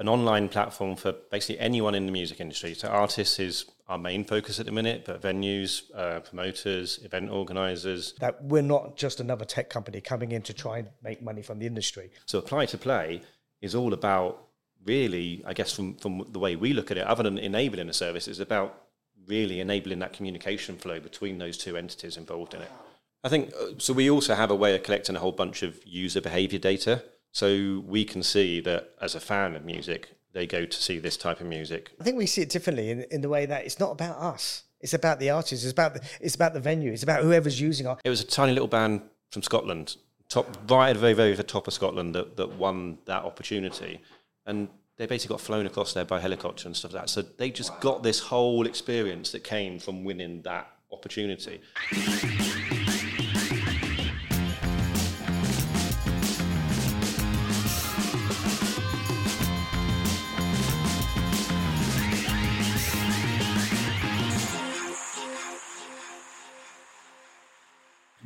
an online platform for basically anyone in the music industry. So artists is our main focus at the minute, but venues, uh, promoters, event organizers. That we're not just another tech company coming in to try and make money from the industry. So apply to play is all about really, I guess, from from the way we look at it, other than enabling a service, is about really enabling that communication flow between those two entities involved in it. I think uh, so. We also have a way of collecting a whole bunch of user behavior data. So we can see that as a fan of music, they go to see this type of music. I think we see it differently in, in the way that it's not about us. It's about the artist. It's about the, it's about the venue. It's about whoever's using our. It was a tiny little band from Scotland, top right at the very very the top of Scotland that, that won that opportunity, and they basically got flown across there by helicopter and stuff like that. So they just got this whole experience that came from winning that opportunity.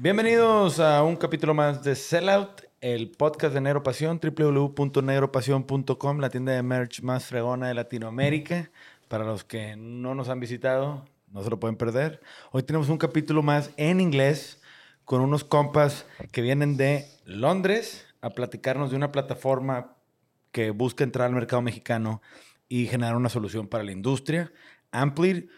Bienvenidos a un capítulo más de Sellout, el podcast de Negro Pasión, www.negropasión.com, la tienda de merch más fregona de Latinoamérica. Para los que no nos han visitado, no se lo pueden perder. Hoy tenemos un capítulo más en inglés con unos compas que vienen de Londres a platicarnos de una plataforma que busca entrar al mercado mexicano y generar una solución para la industria. Amplir.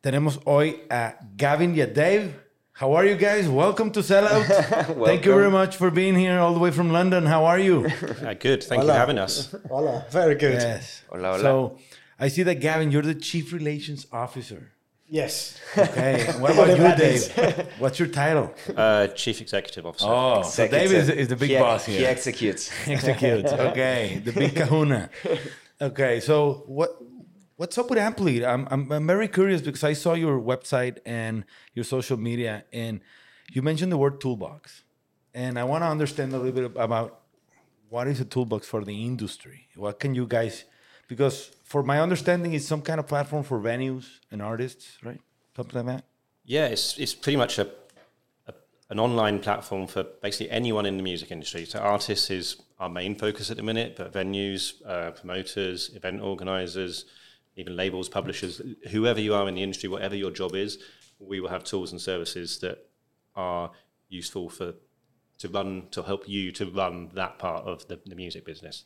Tenemos hoy a Gavin y a Dave. How are you guys? Welcome to Sellout. Thank you very much for being here all the way from London. How are you? Uh, good, thank you for having us. Hola, very good. yes. Hola, hola. So I see that Gavin, you're the chief relations officer. Yes. Okay. What about you, Dave? What's your title? Uh, Chief Executive Officer. Oh, so Dave is, is the big he, boss here. He executes. Executes. Okay. The big kahuna. Okay. So what what's up with Amplead? I'm, I'm I'm very curious because I saw your website and your social media and you mentioned the word toolbox. And I want to understand a little bit about what is a toolbox for the industry? What can you guys because for my understanding it's some kind of platform for venues and artists, right? Something like that. Yeah, it's it's pretty much a, a an online platform for basically anyone in the music industry. So artists is our main focus at the minute, but venues, uh, promoters, event organisers, even labels, publishers, whoever you are in the industry, whatever your job is, we will have tools and services that are useful for to run to help you to run that part of the, the music business.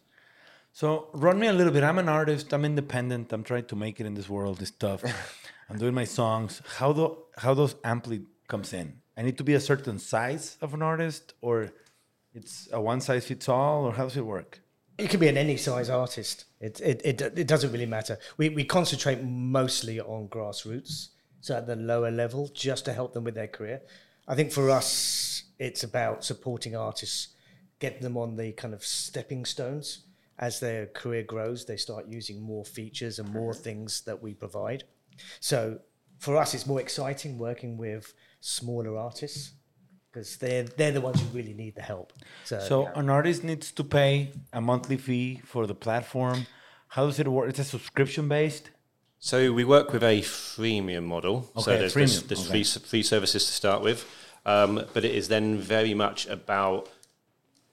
So run me a little bit. I'm an artist. I'm independent. I'm trying to make it in this world. This stuff. I'm doing my songs. How do how does Amplead comes in? I need to be a certain size of an artist, or it's a one size fits all, or how does it work? You can be an any size artist. It, it, it, it doesn't really matter. We, we concentrate mostly on grassroots, so at the lower level, just to help them with their career. I think for us, it's about supporting artists, getting them on the kind of stepping stones. As their career grows, they start using more features and more things that we provide. So for us, it's more exciting working with smaller artists because they're, they're the ones who really need the help. So, So yeah. an artist needs to pay a monthly fee for the platform. How does it work? It's a subscription based. So we work with a freemium model. so Okay, there's, there's, freemium, there's okay. free, free services to start with, um, but it is then very much about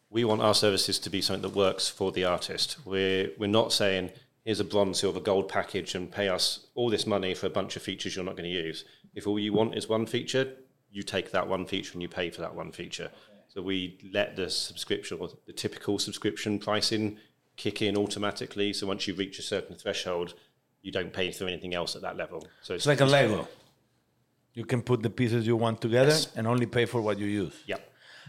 we want our services to be something that works for the artist. We're we're not saying here's a bronze, silver, gold package and pay us all this money for a bunch of features you're not going to use. If all you want is one feature, you take that one feature and you pay for that one feature. So we let the subscription or the typical subscription pricing kick in automatically. So once you reach a certain threshold, you don't pay for anything else at that level. So It's like a Lego. You can put the pieces you want together and only pay for what you use. Yeah.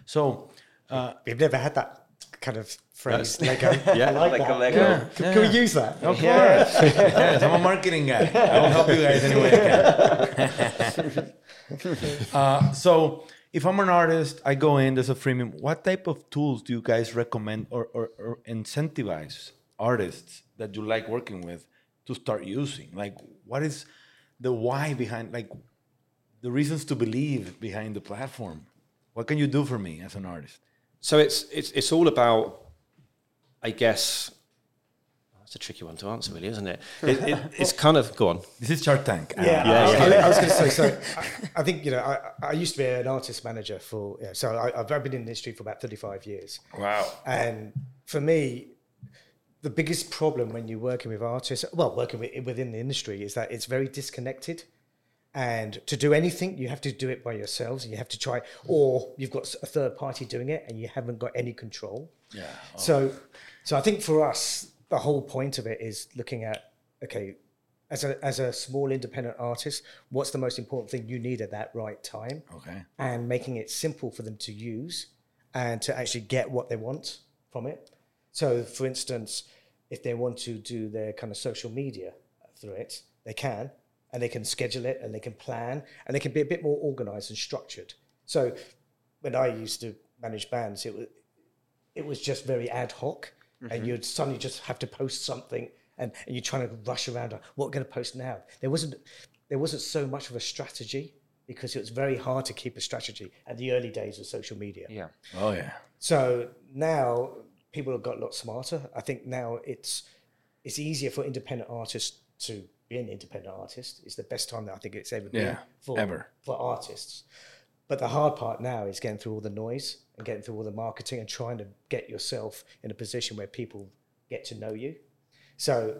So uh, We've never had that kind of phrase. Lego. Yeah. I like, Like that. a Lego. Yeah. Can, can we use that? Of course. yes, I'm a marketing guy. I will help you guys any way I can. uh, so, if I'm an artist, I go in, there's a freemium. What type of tools do you guys recommend or, or, or incentivize artists that you like working with to start using? Like, what is the why behind, like, the reasons to believe behind the platform? What can you do for me as an artist? So it's it's it's all about, I guess. That's a tricky one to answer, really, isn't it? it, it it's kind of go on. This is Shark Tank. Yeah, Yeah, I, yeah. I was going to say. So, I, I think you know, I, I used to be an artist manager for. Yeah, so I, I've been in the industry for about thirty-five years, Wow. and for me, the biggest problem when you're working with artists, well, working with, within the industry, is that it's very disconnected. And to do anything, you have to do it by yourselves. You have to try, or you've got a third party doing it, and you haven't got any control. Yeah. So, so I think for us, the whole point of it is looking at okay, as a as a small independent artist, what's the most important thing you need at that right time, Okay. and making it simple for them to use and to actually get what they want from it. So, for instance, if they want to do their kind of social media through it, they can, and they can schedule it, and they can plan, and they can be a bit more organized and structured. So, when I used to manage bands, it was it was just very ad hoc, and mm-hmm. you'd suddenly just have to post something, and, and you're trying to rush around. What we're going to post now? There wasn't there wasn't so much of a strategy because it was very hard to keep a strategy at the early days of social media. Yeah. Oh yeah. So now people have got a lot smarter. I think now it's it's easier for independent artists to be an independent artist. It's the best time that I think it's ever been Yeah, for ever. for artists. But the hard part now is getting through all the noise and getting through all the marketing and trying to get yourself in a position where people get to know you. So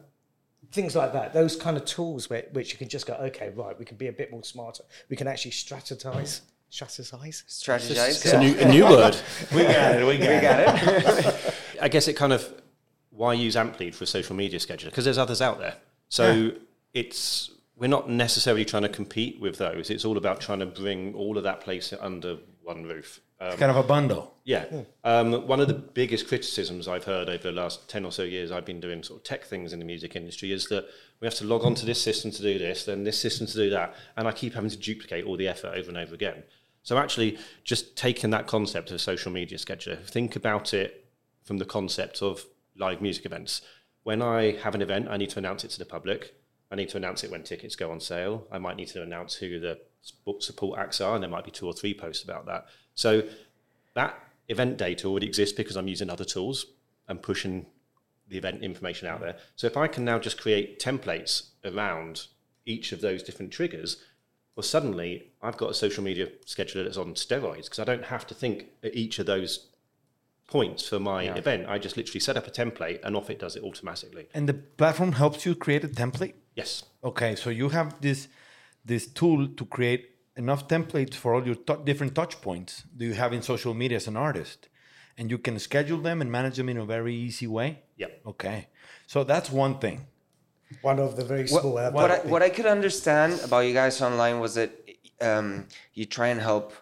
things like that, those kind of tools where, which you can just go, okay, right, we can be a bit more smarter. We can actually strategize, strategize. Strategize. It's a new, a new word. We got it. We got We it. got it. I guess it kind of why use Amplead for a social media scheduler because there's others out there. So it's we're not necessarily trying to compete with those. It's all about trying to bring all of that place under one roof. Um, It's kind of a bundle. yeah. Um, one of the biggest criticisms I've heard over the last 10 or so years I've been doing sort of tech things in the music industry is that we have to log on to this system to do this, then this system to do that. And I keep having to duplicate all the effort over and over again. So actually, just taking that concept of social media scheduler, think about it from the concept of live music events. When I have an event, I need to announce it to the public. I need to announce it when tickets go on sale. I might need to announce who the sp- support acts are, and there might be two or three posts about that. So that event data already exists because I'm using other tools and pushing the event information out there. So if I can now just create templates around each of those different triggers, well, suddenly I've got a social media scheduler that's on steroids because I don't have to think at each of those points for my event. I just literally set up a template and off it does it automatically. And the platform helps you create a template. Yes. Okay, so you have this this tool to create enough templates for all your tou- different touch points do you have in social media as an artist, and you can schedule them and manage them in a very easy way. yeah Okay, so that's one thing. One of the very small. what, what, I, what I could understand about you guys online was that um, you try and help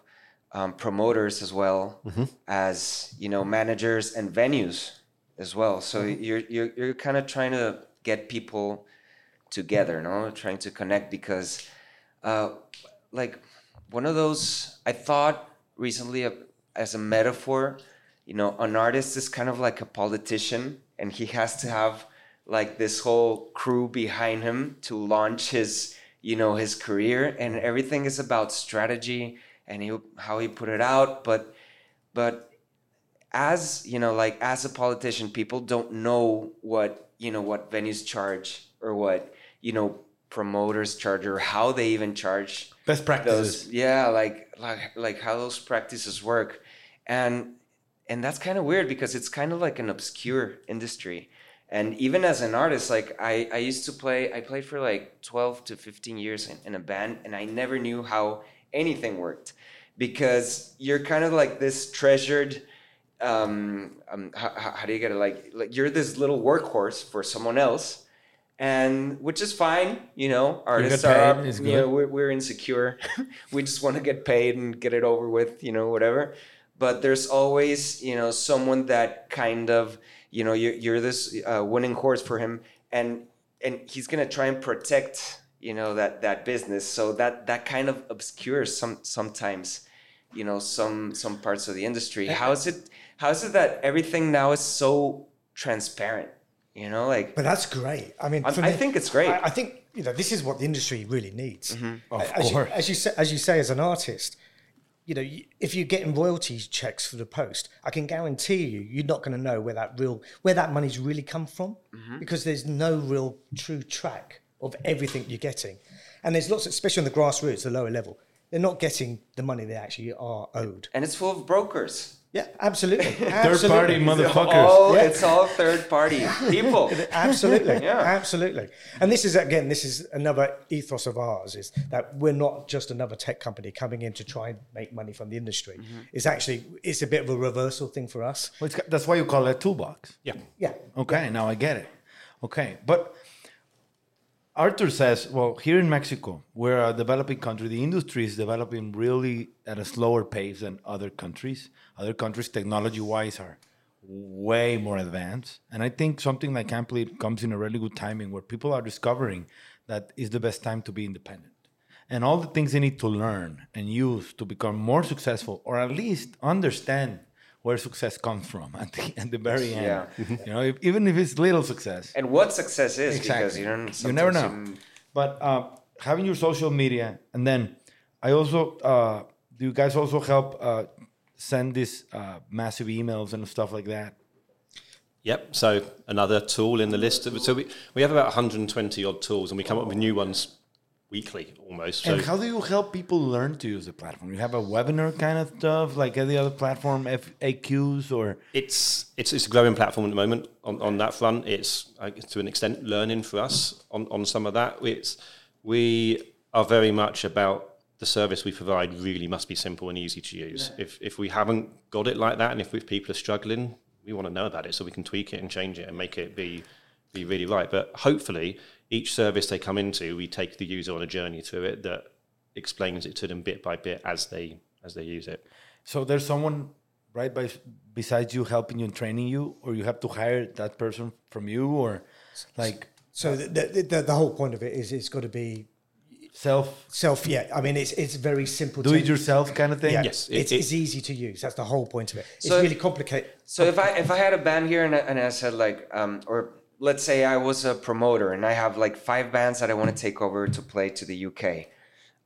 um, promoters as well as you know managers and venues as well. So you're you're you're kind of trying to get people together, no, trying to connect because, uh, like, one of those I thought recently as a metaphor, you know, an artist is kind of like a politician, and he has to have like this whole crew behind him to launch his you know his career. And everything is about strategy and he, how he put it out. But but as you know like as a politician people don't know what you know what venues charge or what you know promoters charge or how they even charge Best practices. those yeah like like like how those practices work. And and that's kind of weird because it's kind of like an obscure industry. And even as an artist like i i used to play i played for like 12 to 15 years in, in a band and i never knew how anything worked because you're kind of like this treasured um, um how, how how do you get it? Like like you're this little workhorse for someone else and which is fine you know artists are you know, we're, we're insecure. We just want to get paid and get it over with you know whatever. But there's always you know someone that kind of you know you're, you're this uh, winning horse for him and and he's gonna try and protect you know that that business. So that that kind of obscures some sometimes you know some some parts of the industry. How is it how is it that everything now is so transparent you know like But that's great. I mean, I'm- for I think it's great. I, I think you know this is what the industry really needs. Mm-hmm. Of as course. You, as you say, as you say, as an artist, you know, if you're getting royalty checks for the post, I can guarantee you, you're not going to know where that real where that money's really come from mm-hmm. because there's no real true track of everything you're getting, and there's lots, especially on the grassroots, the lower level, they're not getting the money they actually are owed. and it's full of brokers Yeah, absolutely. Third party motherfuckers. All, Yeah. It's all third party people. Absolutely, Yeah. absolutely. And this is again, this is another ethos of ours: is that we're not just another tech company coming in to try and make money from the industry. Mm-hmm. It's actually it's a bit of a reversal thing for us. Well, it's- that's why you call it a toolbox. Yeah. Yeah, Okay, now I get it. Okay, but Arthur says, well, here in Mexico, we're a developing country. The industry is developing really at a slower pace than other countries. Other countries, technology-wise, are way more advanced. And I think something like Amplead comes in a really good timing where people are discovering that is the best time to be independent. And all the things they need to learn and use to become more successful, or at least understand where success comes from at the, at the very end. Yeah. You know, if, even if it's little success. And what success is because you don't. You never know. sometimes But uh, having your social media, and then I also uh, do you guys also help uh, send these uh, massive emails and stuff like that? Yep. So another tool in the list. So we, we have about 120 odd tools, and we come up with new ones weekly almost. So and how do you help people learn to use the platform? You have a webinar kind of stuff like any other platform, FAQs or it's it's it's a growing platform at the moment on, on that front. It's to an extent learning for us on, on some of that. It's we are very much about the service we provide really must be simple and easy to use. If if we haven't got it like that, and if, if people are struggling, we want to know about it so we can tweak it and change it and make it be be really right. But hopefully, each service they come into, we take the user on a journey through it that explains it to them bit by bit as they as they use it. so there's someone right by besides you helping you and training you, or you have to hire that person from you, or like So the, the, the, the whole point of it is it's got to be self self. Yeah, I mean it's it's very simple. do to- it yourself kind of thing. Yeah, Yes, it- it's, it- it's easy to use. That's the whole point of it. It's So- really complicated. So if I if I had a band here and I, and I said like um or let's say I was a promoter and I have like five bands that I want to take over to play to the UK,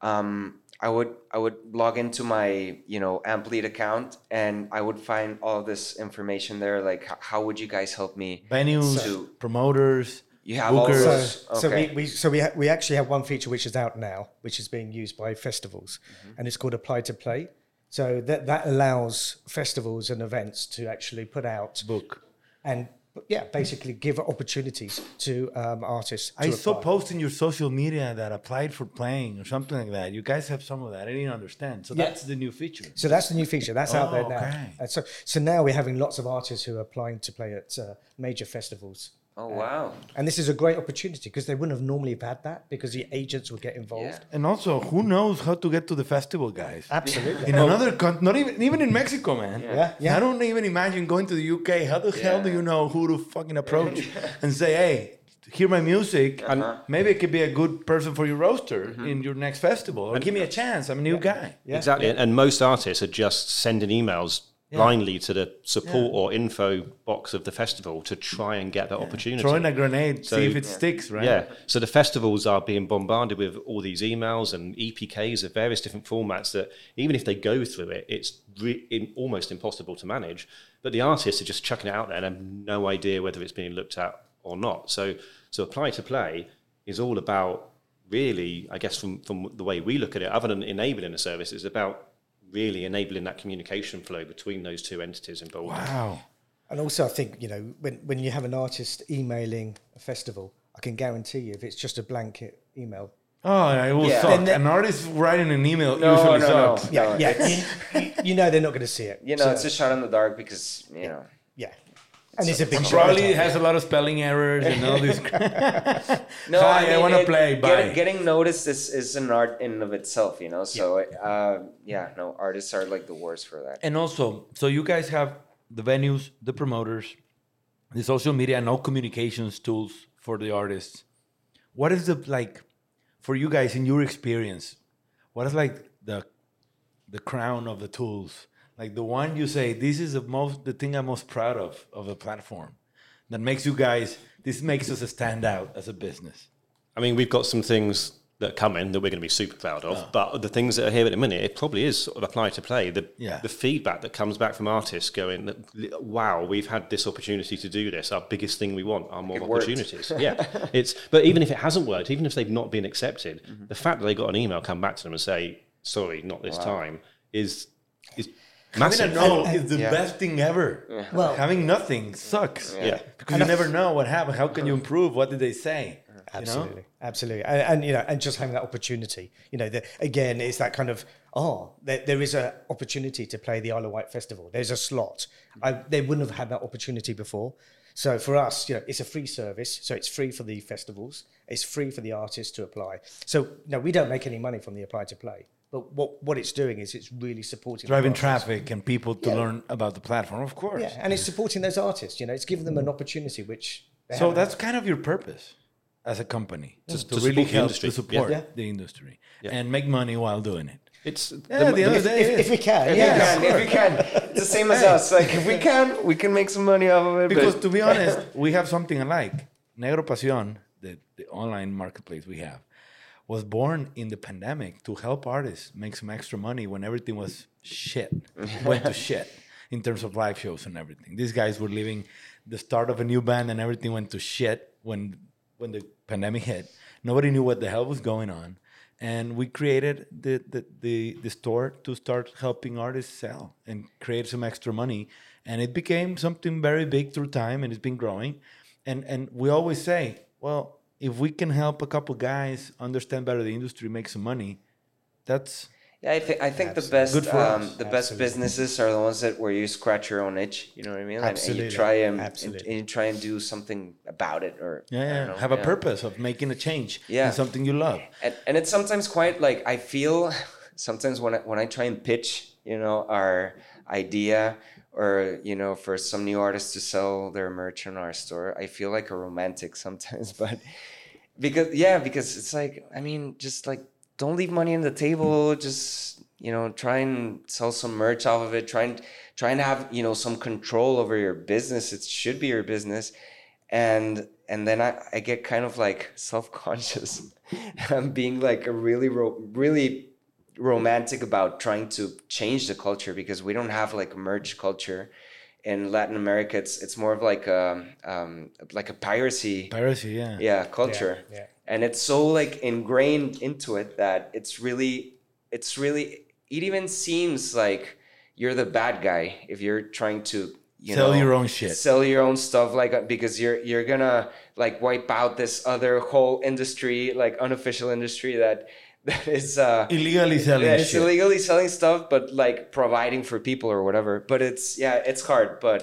um I would I would log into my you know Amplead account and I would find all this information there. Like how would you guys help me? Venues, So- promoters, You have all bookers. So, those. so okay. we, we so we ha- we actually have one feature which is out now, which is being used by festivals, and it's called Apply to Play. So that that allows festivals and events to actually put out book. and yeah, basically give opportunities to um, artists. To I saw posts in your social media that applied for playing or something like that. You guys have some of that. I didn't understand. So Yeah. that's the new feature. So that's the new feature. That's out there Oh, now. okay. And so so now we're having lots of artists who are applying to play at uh, major festivals. Oh um, wow. And this is a great opportunity because they wouldn't have normally have had that because the agents would get involved. Yeah. And also, who knows how to get to the festival, guys? Absolutely. In another country, not even even in Mexico, man. Yeah, yeah. I don't even imagine going to the UK. How the hell do you know who to fucking approach and say, "Hey, hear my music, uh-huh. and maybe I could be a good person for your roster mm-hmm. in your next festival, or give me a chance. I'm a new guy." Yeah. Exactly. And most artists are just sending emails blindly to the support or info box of the festival to try and get that opportunity. Throwing a grenade, So- see if it sticks, right? Yeah. So the festivals are being bombarded with all these emails and EPKs of various different formats that even if they go through it, it's re- in, almost impossible to manage. But the artists are just chucking it out there and have no idea whether it's being looked at or not. So so apply to play is all about really, I guess from from the way we look at it, other than enabling a service, it's about really enabling that communication flow between those two entities involved. Wow. And also, I think you know when when you have an artist emailing a festival, I can guarantee you if it's just a blanket email. Oh, it will Yeah. suck. Then An artist writing an email No, usually no, no. sucks. Yeah, yeah, you, you- you know they're not going to see it. You know, So, it's a shot in the dark because you know. Yeah, and it's a big Probably show. it has a lot of spelling errors and all this. No, Hi, I mean, wanna play, get- bye. getting noticed is, is an art in of itself, you know. So uh, yeah, no, artists are like the worst for that. And also, so you guys have the venues, the promoters, the social media, and all communications tools for the artists. What is the like for you guys in your experience? What is like the the crown of the tools? Like the one you say, this is the most the thing I'm most proud of of the platform that makes you guys. This makes us stand out as a business. I mean, we've got some things that come in that we're going to be super proud of, Oh. but the things that are here at the minute, it probably is sort of apply to play. The Yeah. the feedback that comes back from artists going, that, "Wow, we've had this opportunity to do this. Our biggest thing we want are more It opportunities." yeah, it's. But even if it hasn't worked, even if they've not been accepted, Mm-hmm. the fact that they got an email come back to them and say, "Sorry, not this time," is is Massive. Having a no is the Yeah. best thing ever. Well- having nothing sucks. Yeah. Because you never know what happened. How can you uh-huh. improve? What did they say? You know? Absolutely, absolutely, and, and you know, and just having that opportunity, you know, the, again, it's that kind of oh, there, there is an opportunity to play the Isle of Wight festival. There's a slot. I, they wouldn't have had that opportunity before. So for us, you know, it's a free service, so it's free for the festivals. It's free for the artists to apply. So no, we don't make any money from the apply to play. But what what it's doing is it's really supporting Driving traffic and people to Yeah. learn about the platform, of course. Yeah, and it's supporting those artists. You know, it's giving them an opportunity which. they So haven't that's kind of your purpose as a company to, to really help industry. to support Yeah. the industry and make money while doing it. It's Yeah, at the end of day, if, it if we can, If yeah. we can, if we can, it's the same as us. Like if we can, we can make some money off of it. Because but to be honest, we have something alike. Negro Pasión, the, the online marketplace we have, was born in the pandemic to help artists make some extra money when everything was shit, went to shit in terms of live shows and everything. These guys were living the start of a new band and everything went to shit when when the pandemic hit. Nobody knew what the hell was going on. And we created the, the, the, the store to start helping artists sell and create some extra money. And it became something very big through time and it's been growing. And, and we always say, well, if we can help a couple guys understand better the industry, make some money, that's yeah, I think I think the best Good for um, the best businesses are the ones that where you scratch your own itch. You know what I mean? And- And, Absolutely. you try and, and, Absolutely. and you try and do something about it, or yeah, yeah. know, have a purpose of making a change Yeah. in something you love. and, and it's sometimes quite like I feel sometimes when I, when I try and pitch, you know, our idea or you know for some new artists to sell their merch in our store, I feel like a romantic sometimes, but because yeah, because it's like I mean, just like don't leave money on the table, just you know, try and sell some merch off of it, try and try and have you know some control over your business. It should be your business. And and then I, I get kind of like self-conscious. I'm being like a really really romantic about trying to change the culture because we don't have like a merch culture in latin america it's it's more of like a um, like a piracy Piracy, yeah. yeah culture yeah. and it's so like ingrained into it that it's really it's really it even seems like you're the bad guy if you're trying to you Sell know, your own shit. sell your own stuff like uh, because you're you're gonna like wipe out this other whole industry like unofficial industry that that is uh Illegally selling yeah, it's shit. illegally selling stuff but like providing for people or whatever but it's yeah it's hard but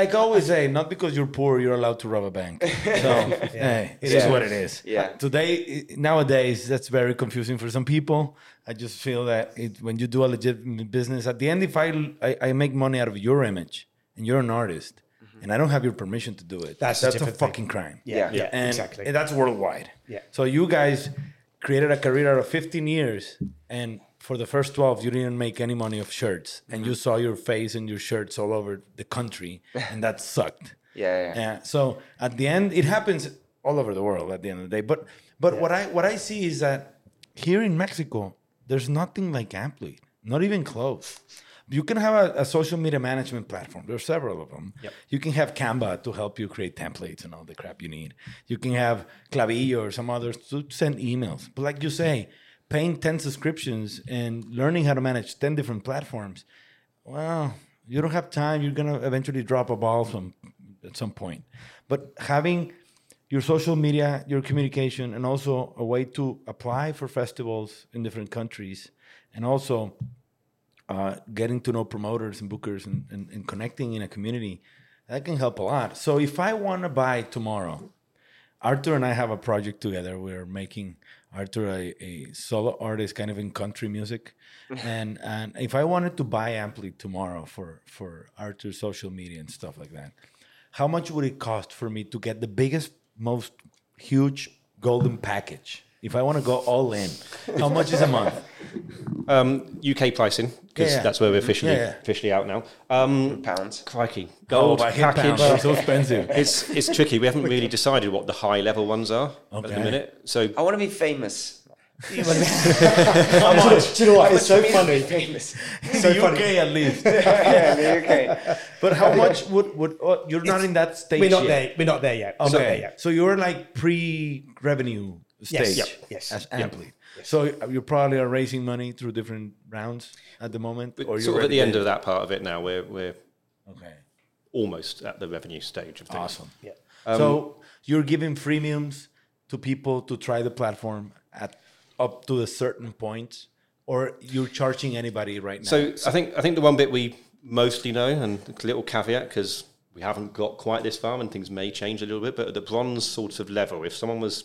Like I always say, not because you're poor, you're allowed to rob a bank. So, hey, it is Yeah. what it is. Yeah. Today, nowadays, that's very confusing for some people. I just feel that it, when you do a legitimate business, at the end, if I, I, I make money out of your image and you're an artist and I don't have your permission to do it, That's a that's a different thing. fucking crime. Yeah, Yeah. yeah, And, exactly. and that's worldwide. Yeah. So you guys created a career out of 15 years, and for the first 12, you didn't make any money of shirts, and you saw your face and your shirts all over the country, and that sucked. yeah yeah, Yeah. So at the end, it happens all over the world. At the end of the day, but but what I what I see is that here in Mexico, there's nothing like Amplead, not even close. You can have a, a social media management platform. There are several of them. Yep. You can have Canva to help you create templates and all the crap you need. You can have Klaviyo or some others to send emails. But like you say, paying 10 subscriptions and learning how to manage 10 different platforms, well, you don't have time. You're going to eventually drop a ball some, at some point. But having your social media, your communication, and also a way to apply for festivals in different countries, and also uh, getting to know promoters and bookers and, and, and connecting in a community, that can help a lot. So if I want to buy tomorrow, Arthur and I have a project together. We're making Arthur a, a solo artist, kind of in country music, and and if I wanted to buy Amplead tomorrow for for Arthur's social media and stuff like that, how much would it cost for me to get the biggest, most huge golden package? If I want to go all in, how much is a month? Um, UK pricing because Yeah, yeah. that's where we're officially Yeah, yeah. officially out now. Um, pounds crikey, gold oh, I package. pounds. So expensive. It's it's tricky. We haven't really decided what the high level ones are at the minute. So i want to be famous How much? Do you know what? It's so How much funny. famous in the UK at least. yeah in the UK. But how much would would oh, you're not in that stage We're not yet? there. We're not there yet. We're not there Okay, yet. so you're like pre-revenue stage Yep. Yes. as Amplead. So uh, you probably are raising money through different rounds at the moment, But or sort of at the end of that part of it now, we're we're Okay, almost at the revenue stage of things. awesome. Yeah. so um, you're giving freemiums to people to try the platform at up to a certain point, or you're charging anybody right now. So I think I think the one bit we mostly know, and a little caveat because we haven't got quite this far, and things may change a little bit. But at the bronze sort of level, if someone was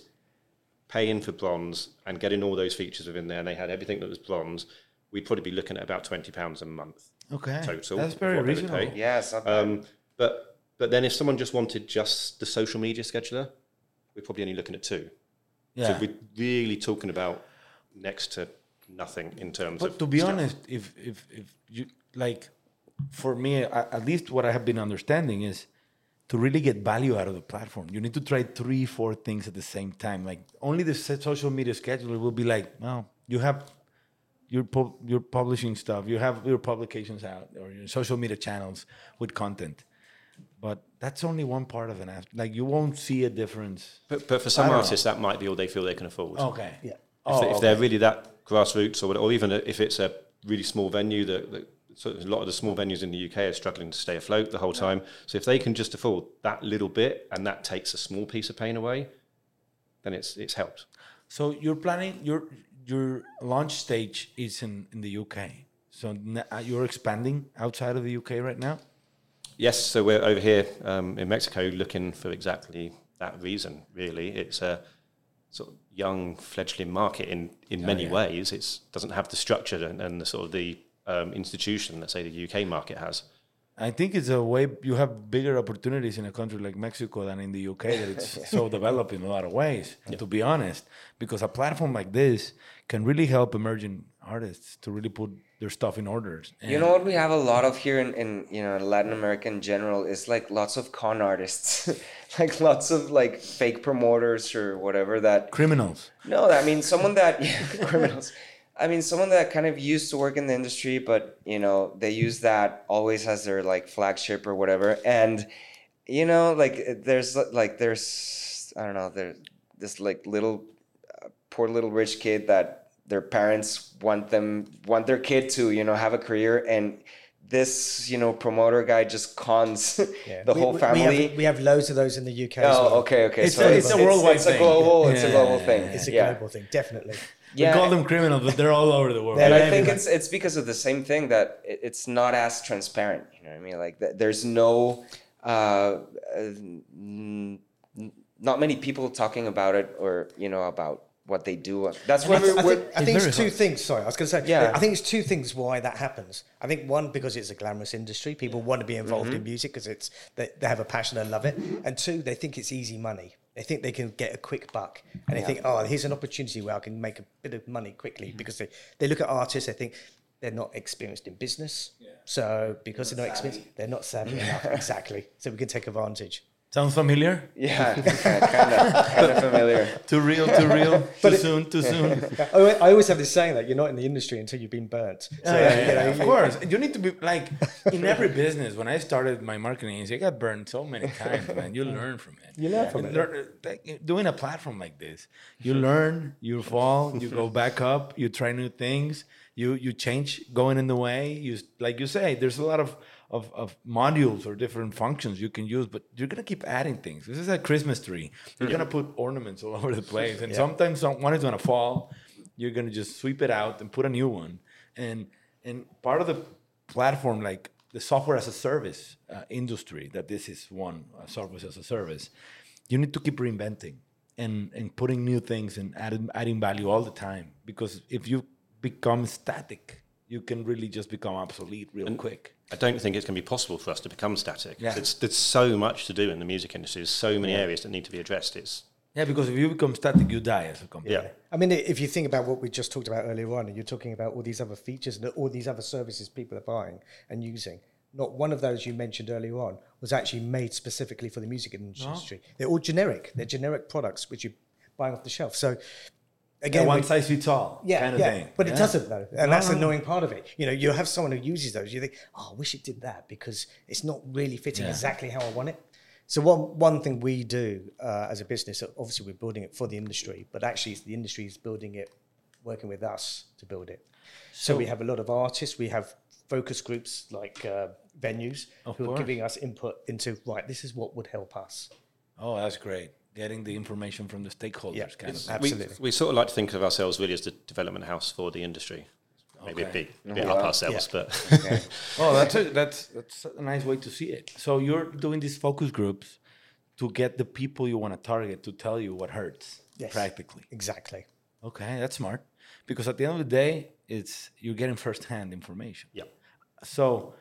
paying for bronze and getting all those features within there, and they had everything that was bronze, we'd probably be looking at about twenty pounds a month okay, total. that's very what they would reasonable. pay. Yeah, it's not bad. Um, but but then if someone just wanted just the social media scheduler, we're probably only looking at two. Yeah. So we're really talking about next to nothing in terms But of. But to be stuff. honest, if if if you like, for me, at least what I have been understanding is to really get value out of the platform, you need to try three, four things at the same time. Like only the se- social media scheduler will be like, well, you have you're pu- you're publishing stuff, you have your publications out or your social media channels with content, but that's only one part of an app. Like you won't see a difference. But, but for some artists, that might be all they feel they can afford. Okay. Yeah. If, Oh, they, if oh, okay. they're really that grassroots, or, or even if it's a really small venue, that, that so a lot of the small venues in the UK are struggling to stay afloat the whole time. So if they can just afford that little bit, and that takes a small piece of pain away, then it's it's helped. So you're planning your your launch stage is in, in the UK. So uh, you're expanding outside of the UK right now. Yes, so we're over here um, in Mexico looking for exactly that reason. Really, it's a sort of young fledgling market in in many yeah. ways. It doesn't have the structure and, and the sort of the um, institution that say the UK market has. I think it's a way you have bigger opportunities in a country like Mexico than in the UK. That it's so developed in a lot of ways. To be honest, because a platform like this can really help emerging artists to really put their stuff in orders. You know what we have a lot of here in, in you know Latin America in general is like lots of con artists, like lots of like fake promoters or whatever that criminals. No, I mean someone that yeah, criminals. I mean someone that kind of used to work in the industry, but you know they use that always as their like flagship or whatever. And you know, like there's like there's I don't know there's this like little uh, poor little rich kid that their parents want them want their kid to you know have a career and this you know promoter guy just cons Yeah. the We- whole family. We have, we have loads of those in the UK. Oh, well. okay, okay. It's a- it's a worldwide It's, a thing. global. It's a Yeah. global thing. It's a yeah. global thing, definitely. We call them criminals, but they're all over the world. and I think it's it's because of the same thing that it's not as transparent. You know what I mean? Like there's no, uh, uh, n- n- not many people talking about it or you know about what they do. That's I, why I think, I think very it's two hard. things. Sorry, I was going to say. Yeah. I think it's two things why that happens. I think one because it's a glamorous industry. People want to be involved Mm-hmm. in music because it's they, they have a passion and love it. And two, they think it's easy money. They think they can get a quick buck, and they think, oh, here's an opportunity where I can make a bit of money quickly. Mm-hmm. Because they, they look at artists, they think they're not experienced in business. So because they're not experienced, they're not savvy enough. Exactly. So we can take advantage. Sounds familiar? yeah, kind of kind of familiar. Too real, too real, too soon, too soon. I always have this saying that you're not in the industry until you've been burnt. So, Yeah, yeah, you know, yeah, of course. You need to be like in every business. When I started my marketing agency, I got burned so many times, man. You learn from it. You learn from it. learn- like, doing a platform like this, you learn, you fall, you go back up, you try new things, you you change going in the way. You like you say, there's a lot of of, of modules or different functions you can use, but you're gonna keep adding things. This is a Christmas tree. You're gonna put ornaments all over the place, and sometimes some, one is gonna fall. You're gonna just sweep it out and put a new one. And and part of the platform, like the software as a service uh, industry, that this is one uh, software as a service, you need to keep reinventing and and putting new things and adding adding value all the time. Because if you become static, you can really just become obsolete real quick. I don't think it's going to be possible for us to become static. Yeah. It's, there's so much to do in the music industry. There's so many areas that need to be addressed. It's Yeah, because if you become static, you die as a company. yeah. I mean, if you think about what we just talked about earlier on, and you're talking about all these other features and all these other services people are buying and using, not one of those you mentioned earlier on was actually made specifically for the music industry. They're all generic. They're generic products which you're buying off the shelf. So, again, Yeah, one size fits all yeah, kind of yeah, thing. but it doesn't though, and that's the No. annoying part of it. You know, you have someone who uses those, you think, "Oh, I wish it did that," because it's not really fitting Yeah. exactly how I want it. So one one thing we do uh, as a business, obviously we're building it for the industry, but actually it's the industry is building it, working with us to build it. So, we have a lot of artists. We have focus groups like uh, venues Of who course. are giving us input into right. This is what would help us. Oh, that's great. Getting the information from the stakeholders, Yeah, kind of. it's- thing. We, Absolutely. we sort of like to think of ourselves really as the development house for the industry. Maybe Okay. a bit, a bit Yeah. up ourselves, but Okay. Oh, that's a, that's that's a nice way to see it. So you're doing these focus groups to get the people you want to target to tell you what hurts, Yes. practically. Exactly. Okay, that's smart. Because at the end of the day, it's you're getting first-hand information. yeah. So,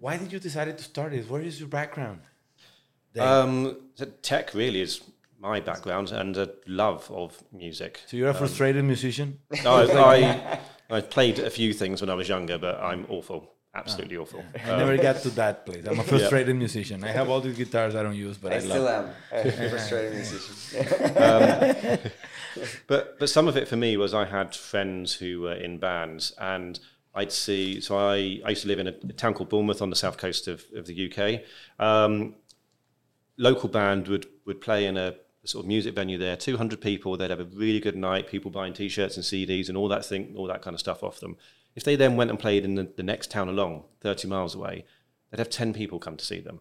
why did you decide to start this? Where is your background? Dave? Um, so tech really is my background and a love of music. so you're a um, frustrated musician. No, I, I, I played a few things when I was younger, but I'm awful, absolutely ah. awful. I never got to that place. I'm a frustrated musician. I have all these guitars I don't use, but I, I still love. am a frustrated musician. Um, but but some of it for me was I had friends who were in bands, and I'd see. So I, I used to live in a, a town called Bournemouth on the south coast of, of the UK. Um, Local band would would play in a sort of music venue there, 200 people. They'd have a really good night. People buying T-shirts and CDs and all that thing, all that kind of stuff off them. If they then went and played in the, the next town along, 30 miles away, they'd have 10 people come to see them,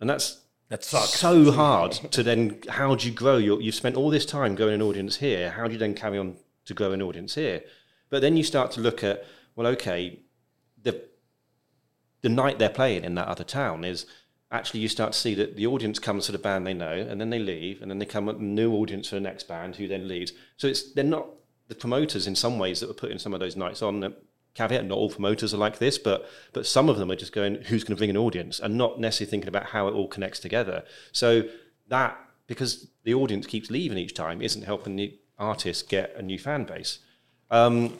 and that's That sucks. so hard to then how do you grow your you've spent all this time growing an audience here how do you then carry on to grow an audience here but then you start to look at well okay the the night they're playing in that other town is actually you start to see that the audience comes to the band they know and then they leave and then they come a new audience for the next band who then leaves. So it's they're not the promoters in some ways that were putting some of those nights on. Caveat not all promoters are like this but but some of them are just going who's going to bring an audience? and not necessarily thinking about how it all connects together. So that because the audience keeps leaving each time isn't helping the artist get a new fan base. Um,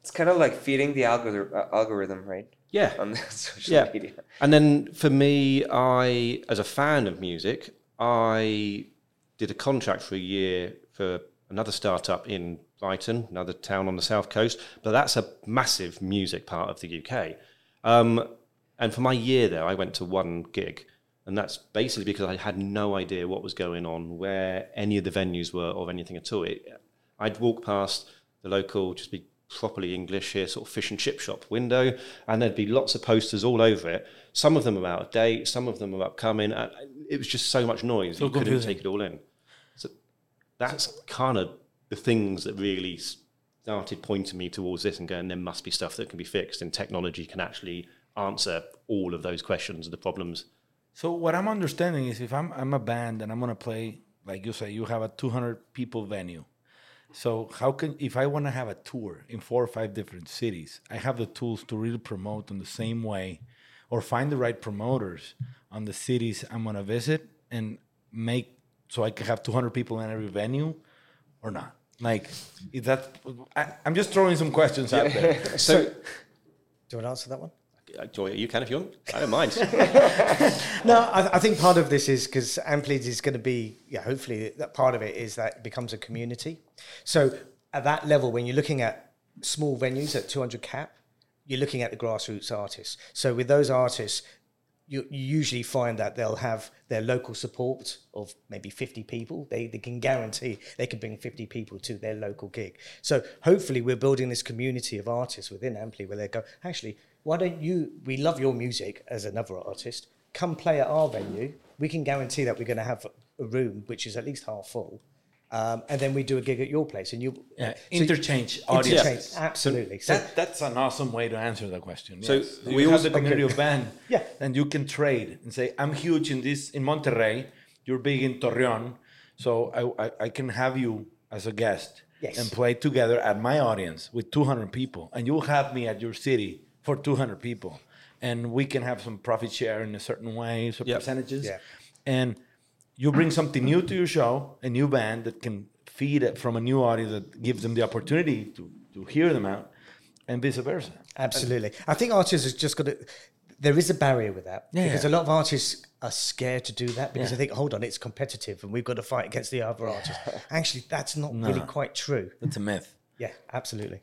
It's kind of like feeding the uh, algorithm right? Yeah On the social yeah. media. And then for me, I, as a fan of music, I did a contract for a year for another startup in Brighton, another town on the south coast. But that's a massive music part of the UK. Um, and for my year there, I went to one gig. And that's basically because I had no idea what was going on, where any of the venues were, or anything at all. It, I'd walk past the local, just be properly English here, sort of fish and chip shop window, and there'd be lots of posters all over it. Some of them were out of date, some of them were upcoming. and It was just so much noise, So you couldn't take it all in. So that's kind of the things that really started pointing me towards this and going, there must be stuff that can be fixed, and technology can actually answer all of those questions, and the problems. So what I'm understanding is if I'm I'm a band and I'm gonna play, like you say, you have a 200 people venue. So how can if I want to have a tour in four or five different cities, I have the tools to really promote in the same way, or find the right promoters on the cities I'm gonna visit and make so I can have 200 people in every venue, or not. Like, is that I, I'm just throwing some questions out there. So, Do you want to answer that one? Uh, Joy, you can if you want. I don't mind. No, I, I think part of this is because Amplead is going to be, yeah, hopefully that part of it is that it becomes a community. So at that level, when you're looking at small venues at 200 cap, you're looking at the grassroots artists. So with those artists, you, you usually find that they'll have their local support of maybe 50 people. They, they can guarantee they can bring 50 people to their local gig. So hopefully we're building this community of artists within Amplead where they go, actually, why don't you, we love your music as another artist, come play at our venue. We can guarantee that we're going to have a room which is at least half full. Um, and then we do a gig at your place and you Yeah, so- interchange audience. interchange, absolutely. So, That, that's an awesome way to answer the question. So yes. we we have also- the community of band, Yeah. and you can trade and say, "I'm huge in this in Monterrey. You're big in Torreon, so I, I, I can have you as a guest Yes. and play together at my audience with 200 people, and you'll have me at your city for 200 people, and we can have some profit share in a certain way, some Yep. percentages, Yeah. and you bring something new to your show, a new band that can feed it from a new audience that gives them the opportunity to, to hear them out, and vice versa. Absolutely. I think artists have just got to. There is a barrier with that Yeah, because yeah. a lot of artists are scared to do that because Yeah. they think, hold on, it's competitive and we've got to fight against the other artists. Actually, that's not really quite true. That's a myth. Yeah, absolutely.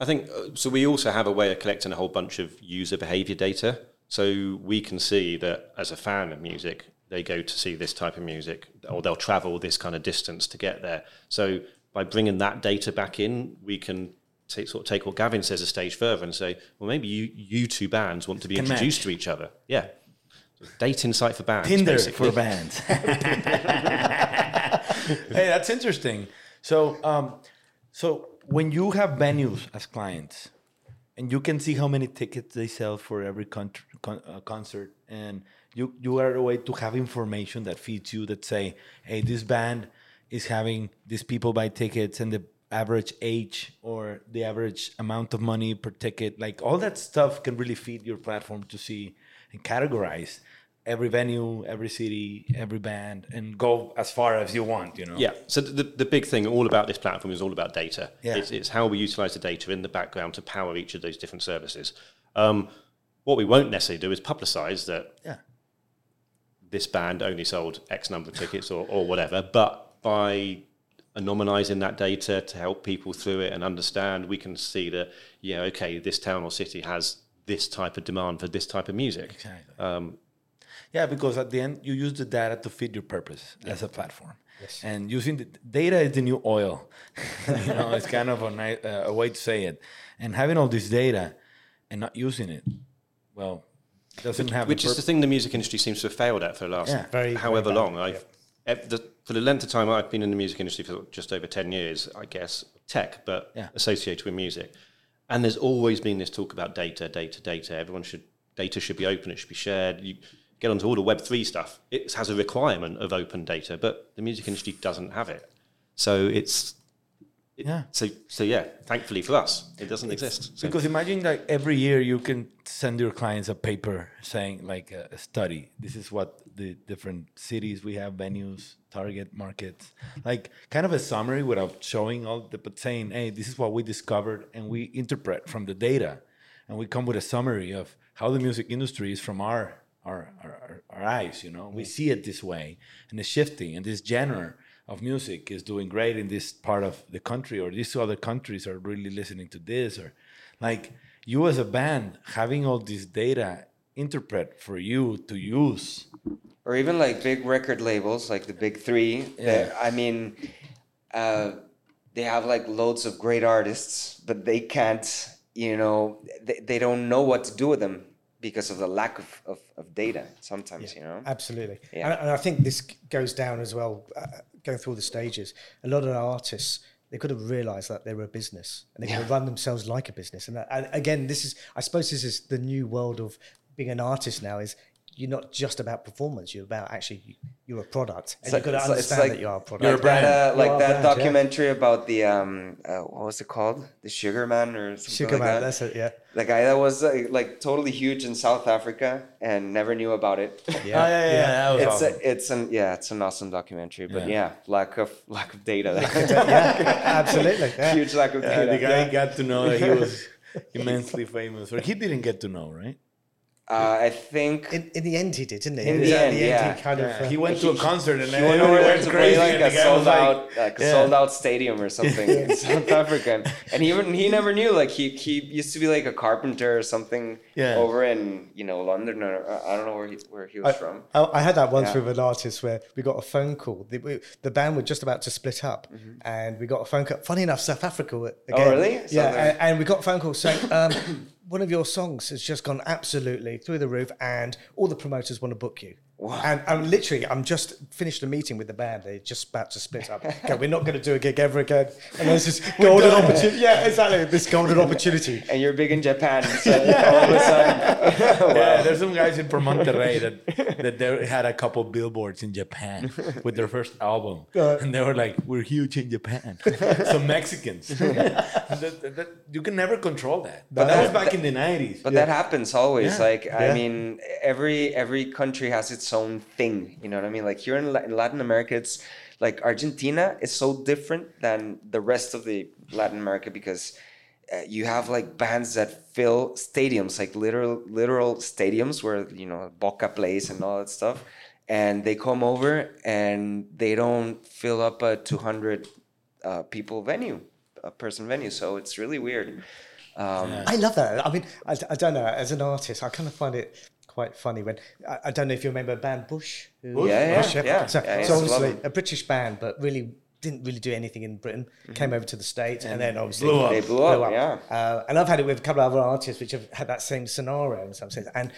I think uh, so. We also have a way of collecting a whole bunch of user behavior data. So we can see that as a fan of music, they go to see this type of music, or they'll travel this kind of distance to get there. So by bringing that data back in, we can take, sort of take what Gavin says a stage further and say, well, maybe you you two bands want to be Can introduced to each other. Yeah, dating site for bands. Tinder basically. for bands. hey, that's interesting. So, um, so when you have venues as clients, and you can see how many tickets they sell for every con- con- uh, concert, and you you are a way to have information that feeds you that say, hey, this band is having these people buy tickets and the average age or the average amount of money per ticket like all that stuff can really feed your platform to see and categorize every venue every city every band and go as far as you want you know Yeah. So the, the big thing all about this platform is all about data. Yeah. It's, it's how we utilize the data in the background to power each of those different services. Um, what we won't necessarily do is publicize that yeah this band only sold X number of tickets or, or whatever. But by anonymizing that data to help people through it and understand, we can see that, yeah, okay, this town or city has this type of demand for this type of music. Exactly. Um, Yeah, because at the end you use the data to fit your purpose as a platform. Yes. And using the data is the new oil. you know, it's kind of a, ni- uh, a way to say it. And having all this data and not using it, well, doesn't have. which the is the thing the music industry seems to have failed at for the last Yeah. Very, however very long. I've ev- the, for the length of time I've been in the music industry for just over ten years, I guess tech, but Yeah. associated with music. And there's always been this talk about data, data, data. Everyone should data should be open. It should be shared. You get onto all the Web three stuff. It has a requirement of open data, but the music industry doesn't have it. So it's it- Yeah. So so yeah, thankfully for us, it doesn't exist. So- Because imagine like every year you can send your clients a paper saying like a, a study. This is what the different cities we have, venues, target markets, like kind of a summary without showing all the, but saying, hey, this is what we discovered, and we interpret from the data, and we come with a summary of how the music industry is from our our our, our, eyes. You know, we see it this way, and it's shifting, and this genre of music is doing great in this part of the country or these other countries are really listening to this or like you as a band having all this data interpret for you to use. Or even like big record labels like the big three that- i mean uh, they have like loads of great artists but they can't you know they, they don't know what to do with them because of the lack of, of, of data sometimes you know Absolutely. Yeah. And, and I think this goes down as well, uh, going through all the stages. A lot of artists, they could have realized that they were a business and they could have run themselves like a business. And, that, and again, this is, I suppose this is the new world of being an artist now is you're not just about performance. You're about actually, you're a product. And you've got to It's like- it's understand like- that you are a product. You're a like that, brand. uh, like You that brand, yeah. documentary about the um uh, what was it called the sugar man or something Sugar like Man, that that's it, yeah. the guy that was uh, like totally huge in south africa and never knew about it yeah yeah yeah, that was it's awesome. a, it's an yeah it's an awesome documentary but Yeah. yeah, lack of lack of data yeah, absolutely. Yeah. huge lack of Yeah, data the guy got to know that he was immensely famous or he didn't get to know right uh, i think In, in the end, he did, didn't he? In the Yeah, end, yeah. he kind of. uh, he went to a concert and he went everybody over went to play like a the guy was sold like- out like a Yeah. sold out stadium or something in south africa and, and he even he never knew like he he used to be like a carpenter or something Yeah. over in you know london or uh, i don't know where he where he was I, from I, I had that once Yeah. with an artist where we got a phone call. The, we, the band were just about to split up, and we got a phone call. Funny enough, South Africa again. Mm-hmm. Oh, really? Yeah, and, and we got a phone call saying um, one of your songs has just gone absolutely through the roof, and all the promoters want to book you. And I'm literally, I'm just finished a meeting with the band. They're just about to split up. Okay, we're not going to do a gig ever again. And there's this golden opportunity. Yeah, exactly. This golden opportunity. and you're big in japan so all of a sudden Yeah, there's some guys in from Monterrey that that they had a couple billboards in Japan with their first album, Uh, and they were like, "We're huge in Japan." Some Mexicans. That- that- that- you can never control that. But that was back in the '90s. But that happens always. Yeah. Like I mean, every every country has its own thing. You know what I mean? Like here in, in Latin America, it's like Argentina is so different than the rest of the Latin America because uh, you have like bands that fill stadiums, like literal literal stadiums where you know Boca plays and all that stuff, and they come over and they don't fill up a two hundred uh, people venue, a person venue. So it's really weird. Um, I love that. I mean, I, I don't know. As an artist, I kind of find it quite funny when I, I don't know if you remember band Bush. who- Bush? Yeah, yeah, Bush, yeah. So, Yeah, I so used to love obviously a British band, but really didn't really do anything in Britain. Came over to the states and, then obviously blew up. They blew up, yeah. Uh, and I've had it with a couple of other artists which have had that same scenario in some sense. And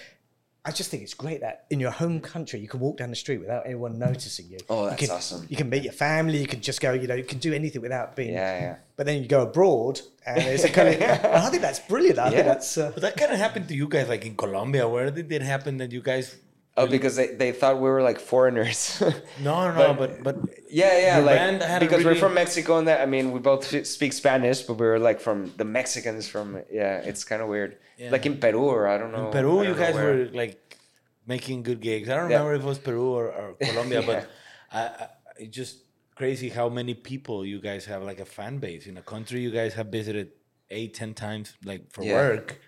I just think it's great that in your home country you can walk down the street without anyone noticing you. Oh, You that's can- awesome. You can meet your family. You can just go. You know, you can do anything without being. Yeah, yeah. But then you go abroad, and it's a kind of. I think that's brilliant. I Yeah. think that's. Uh, But that kind of happened to you guys, like in Colombia. Where did it happen that you guys? Oh, because they, they thought we were like foreigners. No, no, but but, Yeah, yeah, like because really- we're from Mexico and that I mean we both speak Spanish, but we were like from the Mexicans from yeah, it's kind of weird. Yeah. Like in Peru or I don't know. in Peru, you guys where. were like making good gigs. I don't Yeah. remember if it was Peru or, or Colombia, Yeah. but I, I, it's just crazy how many people you guys have like a fan base in a country you guys have visited eight, ten times like for work.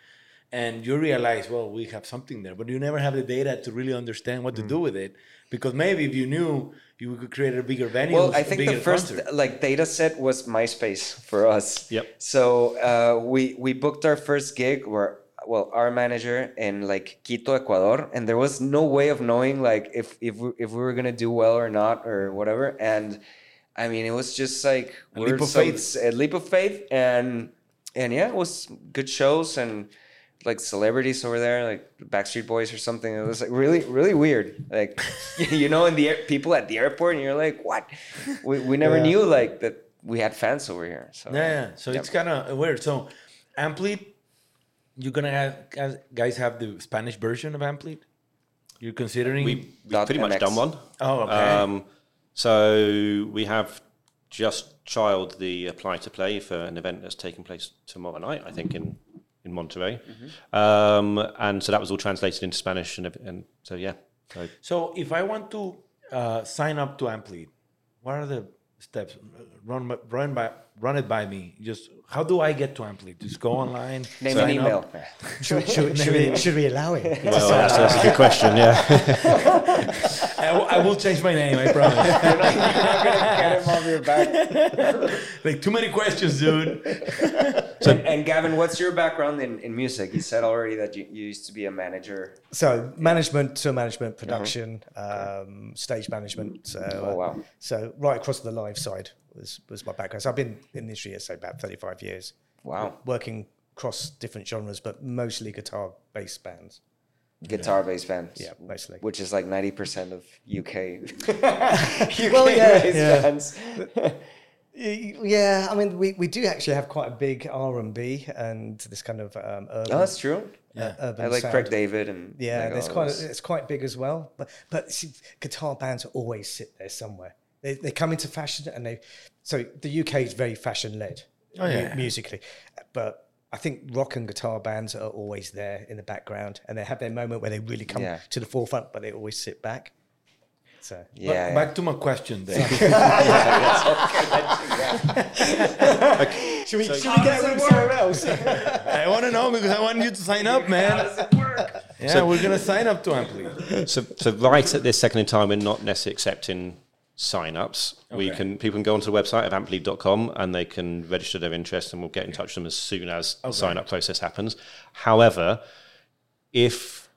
And you realize, well, we have something there, but you never have the data to really understand what to Mm. do with it. Because maybe if you knew, you could create a bigger venue. Well, I a think the first concert. like data set was MySpace for us. Yep. So uh, we we booked our first gig where well our manager in like Quito, Ecuador, and there was no way of knowing like if if we, if we were gonna do well or not or whatever. And I mean, it was just like A leap of some- faith. a leap of faith, and and yeah, it was good shows and like celebrities over there, like Backstreet Boys or something. It was like really, really weird. Like, you know, in the air, people at the airport, and you're like, what? We, we never Yeah. knew like that we had fans over here. So Yeah, yeah. So it's kind of weird. So, Amplead, you're gonna have guys- guys have the Spanish version of Amplead. You're considering? We, we've Dot pretty much done one. oh, okay. Um, so we have just trialed the apply to play for an event that's taking place tomorrow night, I think, in in Monterrey. Um, and so that was all translated into Spanish, and, and so yeah. So so if I want to uh, sign up to Amplead, what are the steps? Run, by- run by, run it by me. Just how do I get to Amplead? Just go online. name sign an email. should, should, should, we, should we allow it? well, that's, that's a good question. Yeah. I, will- I will change my name. I promise. You're not gonna get him off your back. like too many questions, dude. and, and Gavin, what's your background in, in music? You said already that you, you used to be a manager. So management to management, production, um, stage management. So, Oh, wow. so right across the live side was, was my background. So I've been in the industry, say about 35 years, Wow. working across different genres, but mostly guitar-based bands. Guitar based bands. Yeah, mostly. Which is like 90% of UK. UK Well, yeah, based yeah. bands. Yeah, I mean, we, we do actually have quite a big R and B and this kind of um, urban. Oh, that's true. uh, urban I like sound. Craig David and Yeah, like all quite it's quite big as well. But but see, guitar bands always sit there somewhere. They, they come into fashion and they so the UK is very fashion led Oh, yeah. musically, but I think rock and guitar bands are always there in the background and they have their moment where they really come Yeah. to the forefront, but they always sit back. So yeah, yeah. Back to my question then. should we, should we get rid of somewhere else? I want to know because I want you to sign up, man. Yeah, we're gonna sign up to Amplead. So, so right at this second in time, we're not necessarily accepting sign-ups. We can people can go onto the website of amplead.com and they can register their interest, and we'll get in touch with them as soon as the sign-up process happens. However, if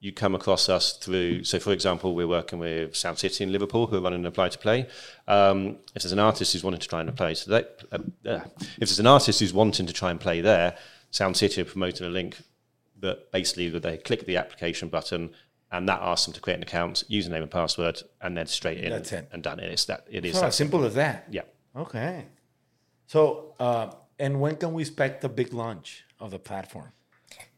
you come across us through, so for example, we're working with Sound City in Liverpool who are running an apply to play. Um, if there's an artist who's wanting to try and play, so they, uh, uh, if there's an artist who's wanting to try and play there, Sound City are promoting a link that basically that they click the application button and that asks them to create an account, username and password, and then straight in That's it. and done. It is that it is So that as simple as that. yeah. Okay. So, uh, and when can we expect the big launch of the platform?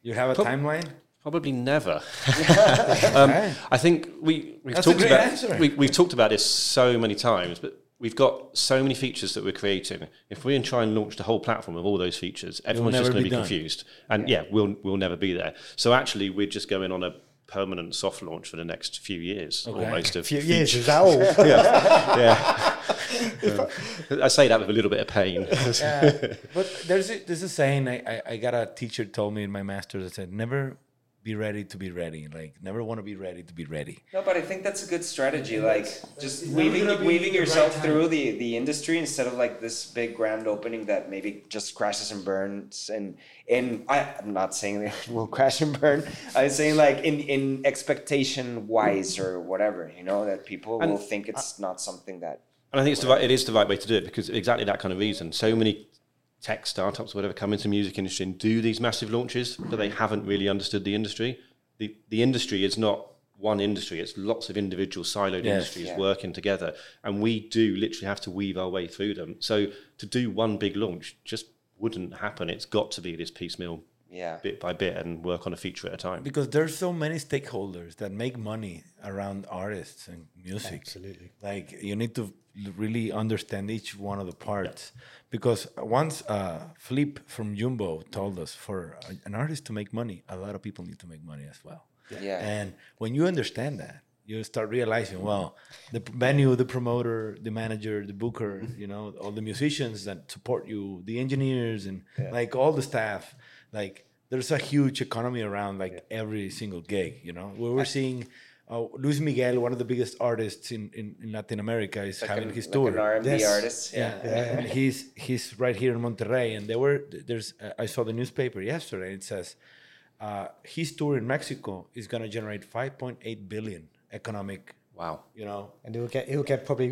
You have a timeline? Probably never. Okay. Um, I think we we've That's talked about answer. we, we've talked about this so many times, but we've got so many features that we're creating. If we try and launch the whole platform of all those features, everyone's just going to be done. confused, and yeah. we'll we'll never be there. So actually, we're just going on a permanent soft launch for the next few years, almost. A few years is that all? yeah. yeah. I say that with a little bit of pain. Yeah. but there's a, there's a saying I, I, I got a teacher told me in my master's that said never be ready to be ready. Like never want to be ready to be ready. No, but I think that's a good strategy. Like just it's weaving never weaving the right yourself through the the industry instead of like this big grand opening that maybe just crashes and burns. And and I, I'm not saying that it will crash and burn. I'm saying like in in expectation wise or whatever. You know that people And will think it's not something that. And I think it's the right, it is the right way to do it because exactly that kind of reason. So many tech startups, whatever, come into the music industry and do these massive launches, but they haven't really understood the industry. The the industry is not one industry; it's lots of individual siloed Yes. industries Yeah. working together, and we do literally have to weave our way through them. So to do one big launch just wouldn't happen. It's got to be this piecemeal, Yeah. bit by bit, and work on a feature at a time. Because there's so many stakeholders that make money around artists and music. Absolutely. Like you need to really understand each one of the parts. Because once uh, Flip from Jumbo told us, for an artist to make money, a lot of people need to make money as well. Yeah. And when you understand that, you start realizing, well, the venue, the promoter, the manager, the booker, you know, all the musicians that support you, the engineers, and like all the staff, like there's a huge economy around like every single gig, you know. We were seeing uh, Luis Miguel, one of the biggest artists in, in, in Latin America, is Like having an, his like tour. an R&B Yes. artist. Yeah, and he's he's right here in Monterrey, and there were there's uh, I saw the newspaper yesterday. It says uh, his tour in Mexico is going to generate 5.8 billion economic. Wow. You know, And he'll get he'll get probably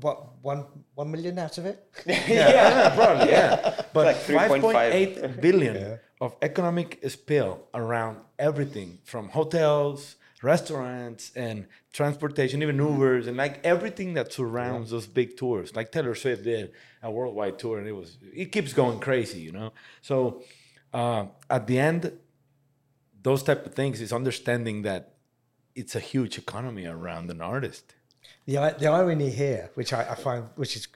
what one one million out of it. yeah, probably yeah, but Like 3.5. 5.8 billion of economic spill around everything from hotels, restaurants, and transportation, even Ubers, and like everything that surrounds those big tours. Like Taylor Swift did a worldwide tour, and it was it keeps going crazy, you know. So uh, at the end, those type of things is understanding that it's a huge economy around an artist. The the irony here, which I, I find which is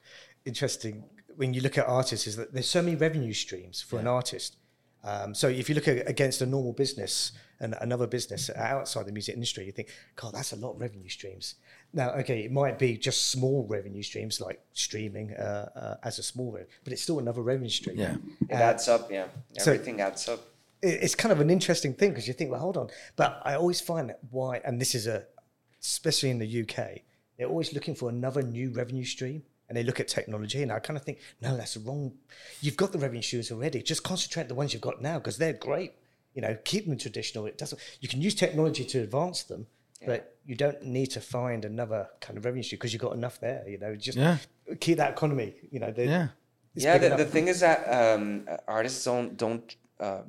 interesting when you look at artists, is that there's so many revenue streams for an artist. Um, so if you look at, against a normal business and another business outside the music industry, you think, God, that's a lot of revenue streams. Now, okay, it might be just small revenue streams like streaming uh, uh, as a small revenue, but it's still another revenue stream. Yeah. It adds up. Yeah. so- Everything adds up. it's kind of an interesting thing because you think, well, hold on. But I always find that why, and this is a, especially in the UK, they're always looking for another new revenue stream. And they look at technology, and I kind of think, no, that's wrong. You've got the revenue streams already. Just concentrate on the ones you've got now because they're great. You know, keep them traditional. It doesn't. You can use technology to advance them, but you don't need to find another kind of revenue stream because you've got enough there. You know, just Yeah. keep that economy. You know, Yeah. yeah, the, the thing is that um, artists don't don't uh,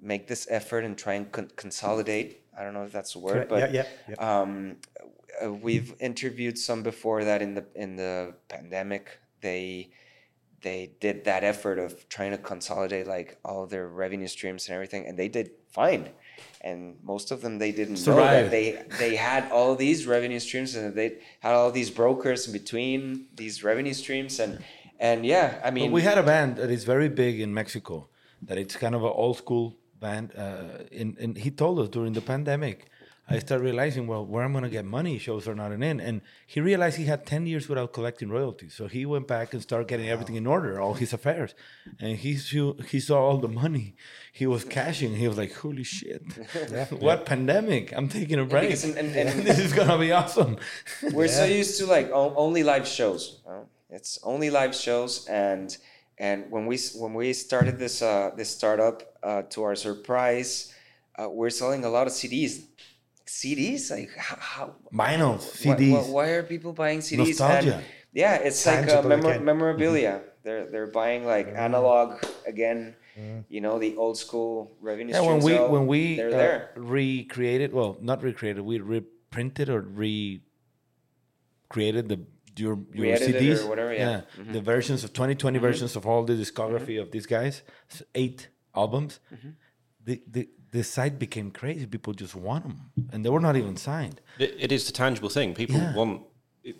make this effort and try and con- consolidate. I don't know if that's the word, Correct. but Yeah, yeah, yeah. Um, uh, we've interviewed some before that in the in the pandemic they they did that effort of trying to consolidate like all their revenue streams and everything, and they did fine. And most of them they didn't know that they they had all these revenue streams and they had all these brokers in between these revenue streams and and yeah, I mean But we had a band that is very big in Mexico. That it's kind of an old school band. Uh, and, and he told us during the pandemic, I started realizing, well, where I'm going to get money, shows are not an end. And he realized he had 10 years without collecting royalties. So he went back and started getting everything in order, all his affairs. And he, saw- he saw all the money he was cashing. He was like, holy shit, what pandemic? I'm taking a break. and- and- and- this is going to be awesome. we're so used to like only live shows. It's only live shows, and and when we when we started this uh, this startup, uh, to our surprise, uh, we're selling a lot of CDs. CDs, like how, how Vinyls, CDs. Why, why are people buying CDs? Nostalgia. And yeah, it's like uh, memor- memorabilia. They're they're buying like analog again. You know the old school revenue Yeah, when we well, when we they're uh, there. recreated, well, not recreated, we reprinted or re created the your your CDs, or whatever, yeah. Mm-hmm. the versions of 2020 versions of all the discography of these guys, eight albums. Mm-hmm. The, the the site became crazy. People just want them, and they were not even signed. It, it is the tangible thing. People Yeah. want.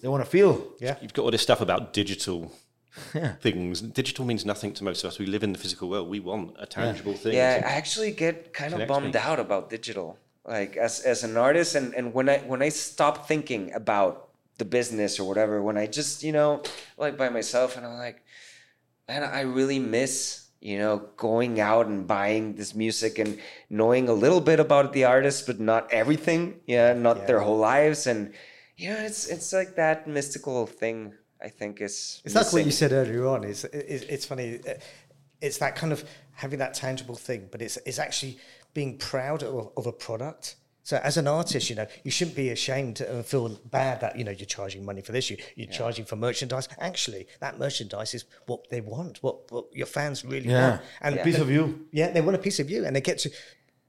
They want to feel. Yeah. You've got all this stuff about digital Yeah. things. Digital means nothing to most of us. We live in the physical world. We want a tangible thing. Yeah, I actually get kind of connect bummed me. out about digital. Like as as an artist, and and when I when I stop thinking about the business or whatever, when I just you know like by myself, and I'm like, man, I really miss you know, going out and buying this music and knowing a little bit about the artist, but not everything. Yeah, not their whole lives, and you know, it's it's like that mystical thing. I think is It's like what you said earlier on. It's, it's funny. uh, It's that kind of having that tangible thing, but it's it's actually being proud of, of a product. So as an artist, you know, you shouldn't be ashamed and feel bad that you know you're charging money for this. You, you're charging for merchandise. Actually, that merchandise is what they want, what, what your fans really Yeah. want, and A piece of you. yeah, they want a piece of you, and they get to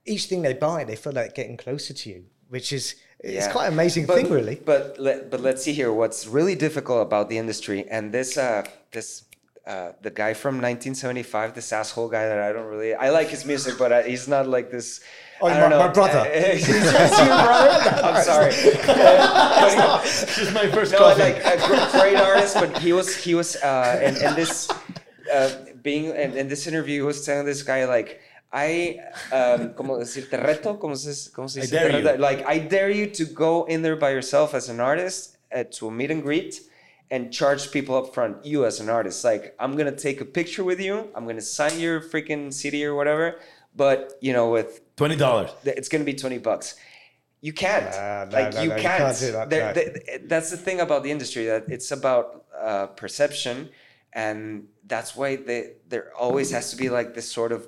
each thing they buy. They feel like getting closer to you, which is it's Yeah. quite an amazing But- thing, really. But let, but let's see here. What's really difficult about the industry and this uh, this uh, the guy from 1975, this asshole guy that I don't really I like his music, but uh, he's not like this. Oh, I my- don't know. my brother. Your brother? I'm sorry. But he- This is my first no, coffee. like a gr- great artist, but he was he was uh, and, and this uh, being in, in this interview, he was telling this guy like. I, um, como decir, te reto, como se, como se I dare you. like I dare you to go in there by yourself as an artist uh, to a meet and greet and charge people up front. You as an artist, like I'm gonna take a picture with you, I'm gonna sign your freaking CD or whatever, but you know with Twenty dollars. it's going to be 20 bucks you can't Nah, no, like no, you no, can't, can't do that, There- no. that's the thing about the industry that it's about uh, perception and that's why they, there always has to be like this sort of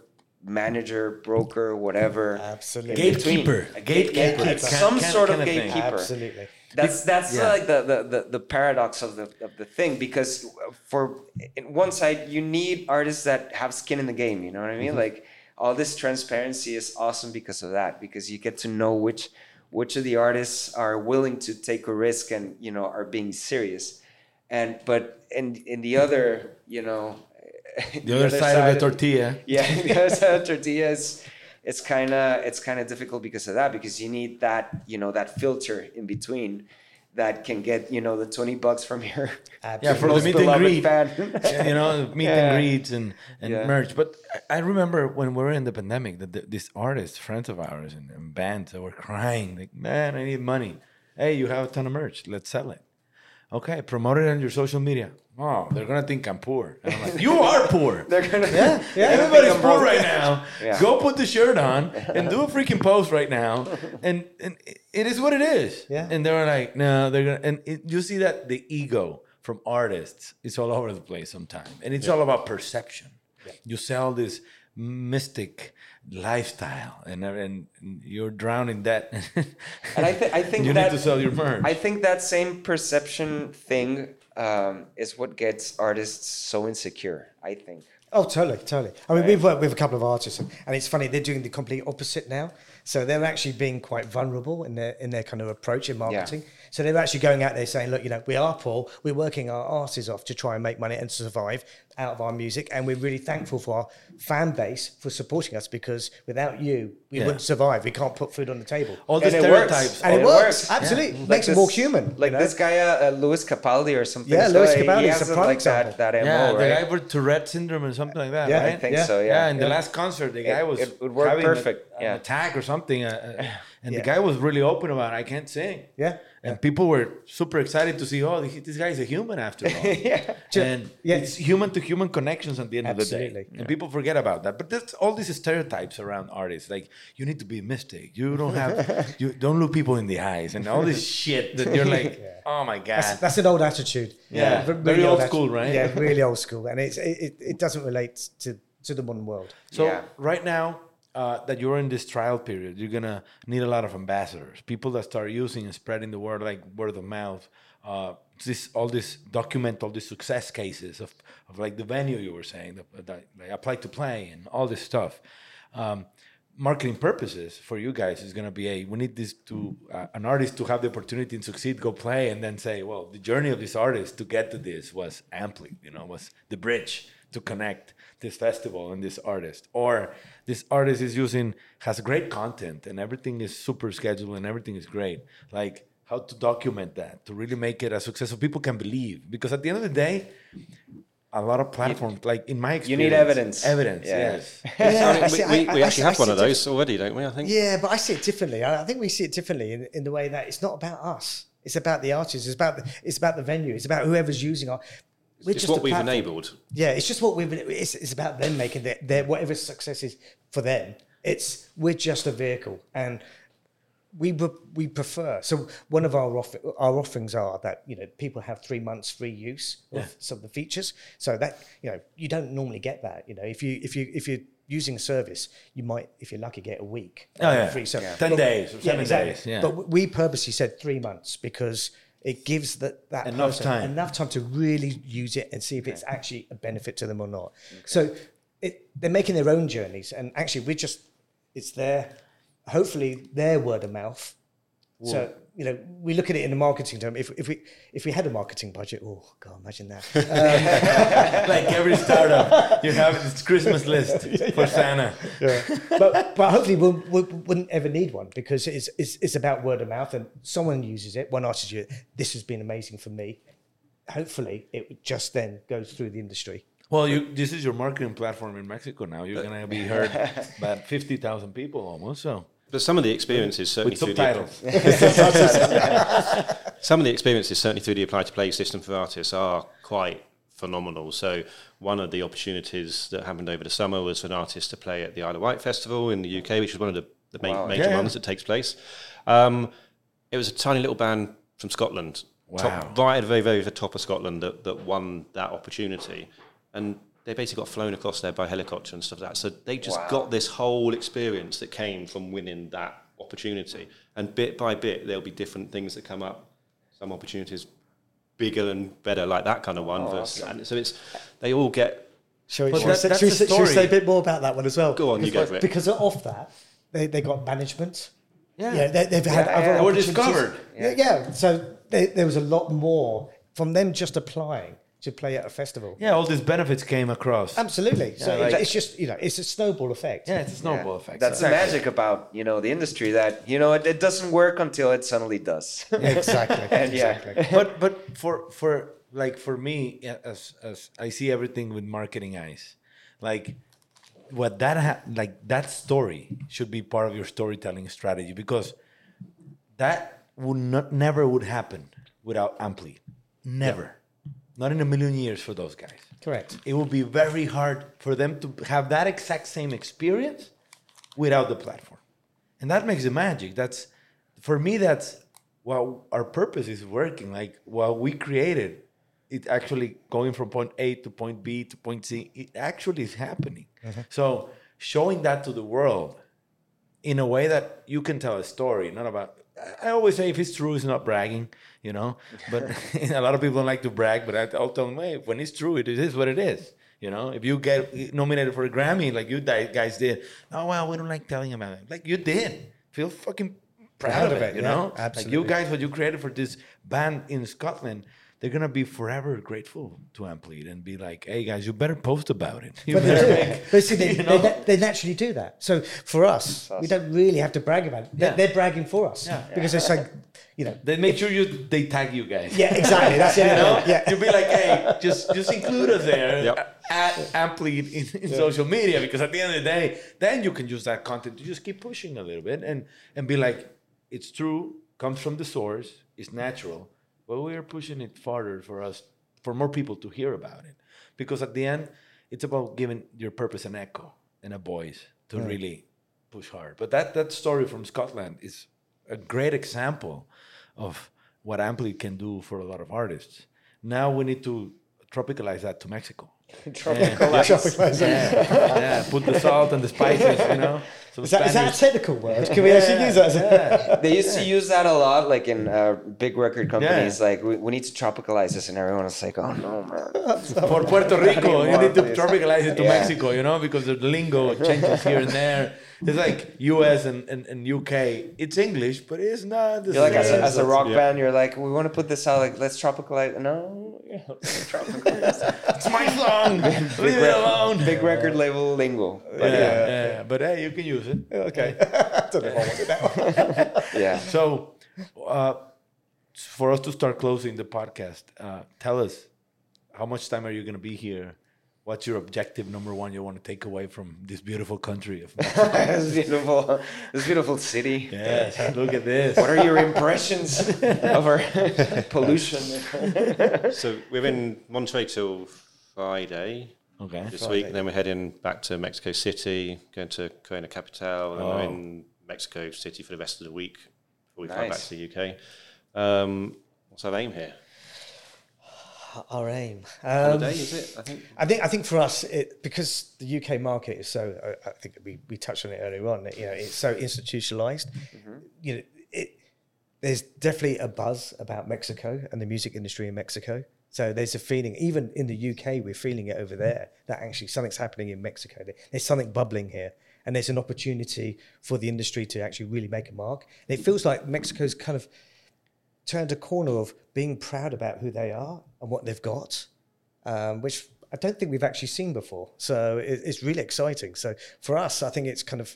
manager broker whatever Absolutely. Gatekeeper. A gatekeeper. gatekeeper. Kind- some kind- sort of kind of thing. gatekeeper Absolutely. that's that's Yeah. like the, the, the, the paradox of the of the thing because for in one side you need artists that have skin in the game you know what i Mm-hmm. mean like all this transparency is awesome because of that because you get to know which which of the artists are willing to take a risk and you know are being serious and but in in the other you know The other side of the tortilla. yeah, because uh, tortillas, it's kind of it's kind of difficult because of that because you need that you know that filter in between that can get you know the twenty bucks from your Yeah, for the meet and greet. Yeah, you know, meet Yeah. and greets and, and Yeah. merch. But I remember when we were in the pandemic that the, these artists, friends of ours and, and bands, that were crying like, "Man, I need money. Hey, you have a ton of merch. Let's sell it. Okay, promote it on your social media. Oh, they're gonna think I'm poor. And I'm like, you are poor. They're gonna Yeah, yeah. Everybody's poor broke. right now. Yeah. Go put the shirt on and do a freaking post right now, and and it- it is what it is. Yeah. And they're like, no, they're gonna. And it, you see that the ego from artists is all over the place sometimes, and it's all about perception. You sell this mystic lifestyle, and and you're drowning in debt. And I, th- I think you that need to sell your merch. I think that same perception thing um, is what gets artists so insecure. I think. Oh, totally, totally. I mean, we've worked with a couple of artists, and, and it's funny they're doing the complete opposite now. So they're actually being quite vulnerable in their in their kind of approach in marketing. So they're actually going out there saying, "Look, you know, we are poor. We're working our asses off to try and make money and survive out of our music, and we're really thankful for our fan base for supporting us because without you, we Yeah. wouldn't survive. We can't put food on the table." all the And it works. stereotypes. and it, it works, works. absolutely. Like Makes it this- more human. you Like know? this guy, uh, uh, Lewis Capaldi or something. Yeah, So, Lewis uh, he Capaldi is has a it prime like that, example. that MO, Yeah, the right? guy with Tourette syndrome or something like that, Yeah, I right? I think Yeah. so. Yeah, Yeah. in the last concert, the guy It- was it would work having a- perfect, an attack or something, uh, and the guy was really open about I can't sing. Yeah. and people were super excited to see. Oh, this guy is a human after all. yeah. and Yeah. it's human to human connections at the end of the Absolutely. day, and people forget about that. But there's all these stereotypes around artists, like you need to be a mystic. You don't have, you don't look people in the eyes, and all this shit that you're like, oh my god. That's, that's an old attitude. Yeah. Re- Very old atti- school, right? Yeah, really old school, and it's it, it, doesn't relate to to the modern world. So Yeah. right now uh, that you're in this trial period, you're gonna need a lot of ambassadors, people that start using and spreading the word like word of mouth. Uh, this all this document all these success cases of, of like the venue you were saying that, that I applied to play and all this stuff. Um, marketing purposes for you guys is going to be a we need this to uh, an artist to have the opportunity and succeed go play and then say well the journey of this artist to get to this was Amplead you know was the bridge to connect this festival and this artist or this artist is using has great content and everything is super scheduled and everything is great like how to document that to really make it a success so people can believe because at the end of the day a lot of platforms like in my experience You need evidence. evidence Yeah. yes Yeah, I we, see- we, I- we I- actually I have one of those already, don't we? I think. Yeah, but I see it differently. I, I think we see it differently in, in the way that it's not about us. It's about the artists. It's about the, it's about the venue. It's about whoever's using our. We're It's just what we've platform. enabled. Yeah, it's just what we've. It's, it's about them making their, their whatever success is for them. It's we're just a vehicle, and we we prefer. So one of our off, our offerings are that you know people have three months free use of some of the features. So that you know you don't normally get that. You know if you if you if you're using a service, you might if you're lucky get a week Oh, uh, yeah. free. So Ten but- days or seven exactly. days. Yeah. But we purposely said three months because it gives that, that Enough person time. enough time to really use it and see if it's actually a benefit to them or not. So it, they're making their own journeys, and actually, we're just it's their hopefully their word of mouth. So you know, we look at it in a marketing term. If, if we if we had a marketing budget, oh god, imagine that. like every startup, you have this Christmas list for Santa. but but hopefully we we wouldn't ever need one because it's, it's it's about word of mouth and someone uses it. One artist uses it. This has been amazing for me. Hopefully, it just then goes through the industry. Well, you this is your marketing platform in Mexico now. You're uh, gonna be heard by fifty thousand people almost. So But some of the experiences certainly through the, some of the experiences certainly through the apply to play system for artists are quite phenomenal. So one of the opportunities that happened over the summer was for an artist to play at the Isle of Wight Festival in the UK, which is one of the, the main, Wow. major yeah. ones that takes place. Um, it was a tiny little band from Scotland, Wow. top, right at the very, very top of Scotland that, that won that opportunity. And they basically got flown across there by helicopter and stuff like that. So they just Wow. got this whole experience that came from winning that opportunity. And bit by bit, there'll be different things that come up. Some opportunities bigger and better, like that kind of one. Oh, versus, and so it's they all get Shall we, But shall that- say, that's shall we the shall we say a bit more about that one as well? Go on, you because, go for it. Because off that, they, they got management. Yeah. yeah they, they've had Yeah, other yeah. They were opportunities. discovered. Yeah, yeah. So they, there was a lot more from them just applying to play at a festival. Yeah, all these benefits came across. Absolutely. So like- it's just you know it's a snowball effect. Yeah, it's a snowball effect. That's the magic about you know the industry that you know it, it doesn't work until it suddenly does. exactly. And yeah. exactly. but but for for like for me as as I see everything with marketing eyes, like what that ha- like that story should be part of your storytelling strategy because that would not never would happen without Amplead, never, not in a million years for those guys. Correct. It will be very hard for them to have that exact same experience without the platform. And that makes the magic. That's for me that's what our purpose is working. Like what we created, it actually going from point A to point B to point C, it actually is happening. Mm-hmm. So showing that to the world in a way that you can tell a story, not about. I always say if it's true, it's not bragging, you know. But a lot of people don't like to brag, but I- I'll tell them, hey, when it's true, it is what it is. You know, if you get nominated for a Grammy like you guys did, oh well, we don't like telling about it. Like you did, feel fucking proud, of it. you yeah, know, like you guys, what you created for this band in Scotland. They're gonna be forever grateful to Amplead and be like, "Hey guys, you better post about it. You But they, make- but see, they, you know? they, they naturally do that. So for us, we don't really have to brag about it. They're, Yeah. they're bragging for us Yeah. because it's like, you know, They make sure you they tag you guys. yeah, exactly. That's it. you know, Yeah. you'll be like, hey, just just include us there Yep. at Amplead in, in social media because at the end of the day, then you can use that content to just keep pushing a little bit and and be like, it's true, comes from the source, it's natural, but we are pushing it farther for us, for more people to hear about it, because at the end, it's about giving your purpose an echo and a voice to really push hard. But that that story from Scotland is a great example of what Amplead can do for a lot of artists. Now we need to tropicalize that to Mexico. Tropicalize. Yeah, yeah. Put the salt and the spices, you know. Some Is that, is that a Spanish- technical word? Can we actually use that? As a, Yeah. They used to use that a lot, like in uh, big record companies. Yeah. Like we, we need to tropicalize this, and everyone was like, "Oh no, man!" For Puerto Rico, you need to Please. tropicalize it to Yeah. Mexico, you know, because the lingo changes here and there. It's like US and, and, and UK. It's English, but it's not the You're like as a, as a rock band, you're like, "We want to put this out. Like, let's tropicalize." No, tropicalize. It's my song. Leave big, it alone. big record label lingo. yeah, But yeah, yeah, yeah. But hey, you can use it. okay. I don't know if I wanted that one. yeah. So, uh, for us to start closing the podcast, uh, tell us how much time are you going to be here? What's your objective number one you want to take away from this beautiful country of this beautiful, this beautiful city. Yes, look at this. What are your impressions of our pollution? So we're in Monterrey till Friday Okay. this week, and then we're heading back to Mexico City, going to Corona Capital, and we're Oh. in Mexico City for the rest of the week before we fly back to the UK. Um, what's our aim here? Our aim. Holiday, Um, is it? I think. I think I think for us, it, because the UK market is so, I, think we, we touched on it earlier on. You know, it's so institutionalized. You know, it, there's definitely a buzz about Mexico and the music industry in Mexico. So there's a feeling, even in the UK, we're feeling it over there that actually something's happening in Mexico. There's something bubbling here, and there's an opportunity for the industry to actually really make a mark. And it feels like Mexico's kind of turned a corner of being proud about who they are and what they've got um, which I don't think we've actually seen before. So it, it's really exciting. So for us, I think it's kind of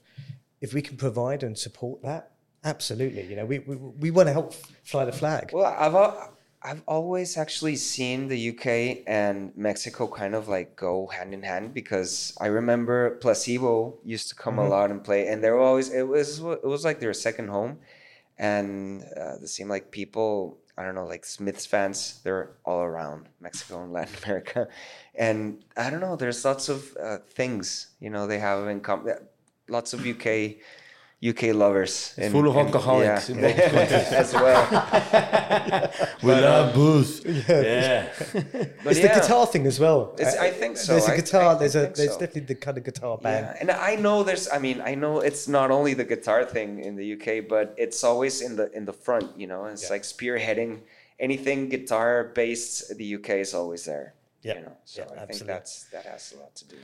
if we can provide and support that, absolutely. You know, we we, we want to help fly the flag. Well, I've I've always actually seen the UK and Mexico kind of like go hand in hand because I remember Placebo used to come a lot and play, and they were always it was it was like their second home, and uh, it seemed like people I don't know like Smiths fans they're all around Mexico and Latin America, and I don't know there's lots of uh, things you know they have in common, lots of UK. UK lovers. in- full of in- alcoholics yeah, in both countries. as well. We love um, booze. Yeah. But it's yeah. the guitar thing as well. It's- I think so. There's a I- guitar. I there's a think there's so. definitely the kind of guitar band. Yeah, and I know there's. I mean, I know it's not only the guitar thing in the UK, but it's always in the in the front. You know, it's Yeah. like spearheading anything guitar based. The UK is always there. Yeah, You know, so yeah, I think that's that has a lot to do.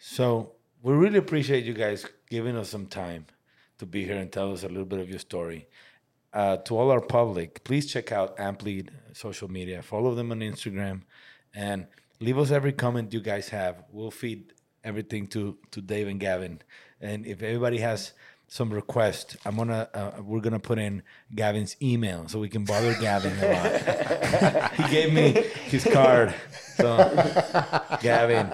So we really appreciate you guys giving us some time to be here and tell us a little bit of your story. Uh, to all our public, please check out Amplead social media. Follow them on Instagram, and leave us every comment you guys have. We'll feed everything to to Dave and Gavin. And if everybody has some request, I'm gonna uh, we're gonna put in Gavin's email so we can bother Gavin a lot. he gave me his card, so Gavin,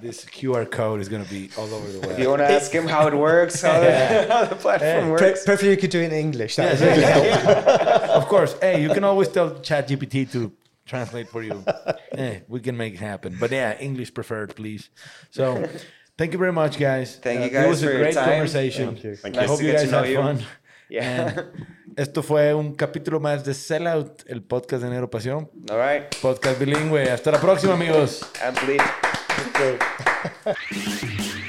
this QR code is gonna be all over the web. If you want to ask him how it works, how, the, how the platform Pre- works. Preferably you could do it in English. That would really help. of course. Hey, you can always tell ChatGPT to translate for you. hey, we can make it happen. But yeah, English preferred, please. So, thank you very much, guys. Uh, Thank you It guys was a for your great time. conversation. Thank you. Thank I you. hope Nice you guys had you. fun. Yeah. Esto fue un capítulo más de Sellout, el podcast de Negro Pasión. All right. Podcast bilingüe. Hasta la próxima, amigos. And.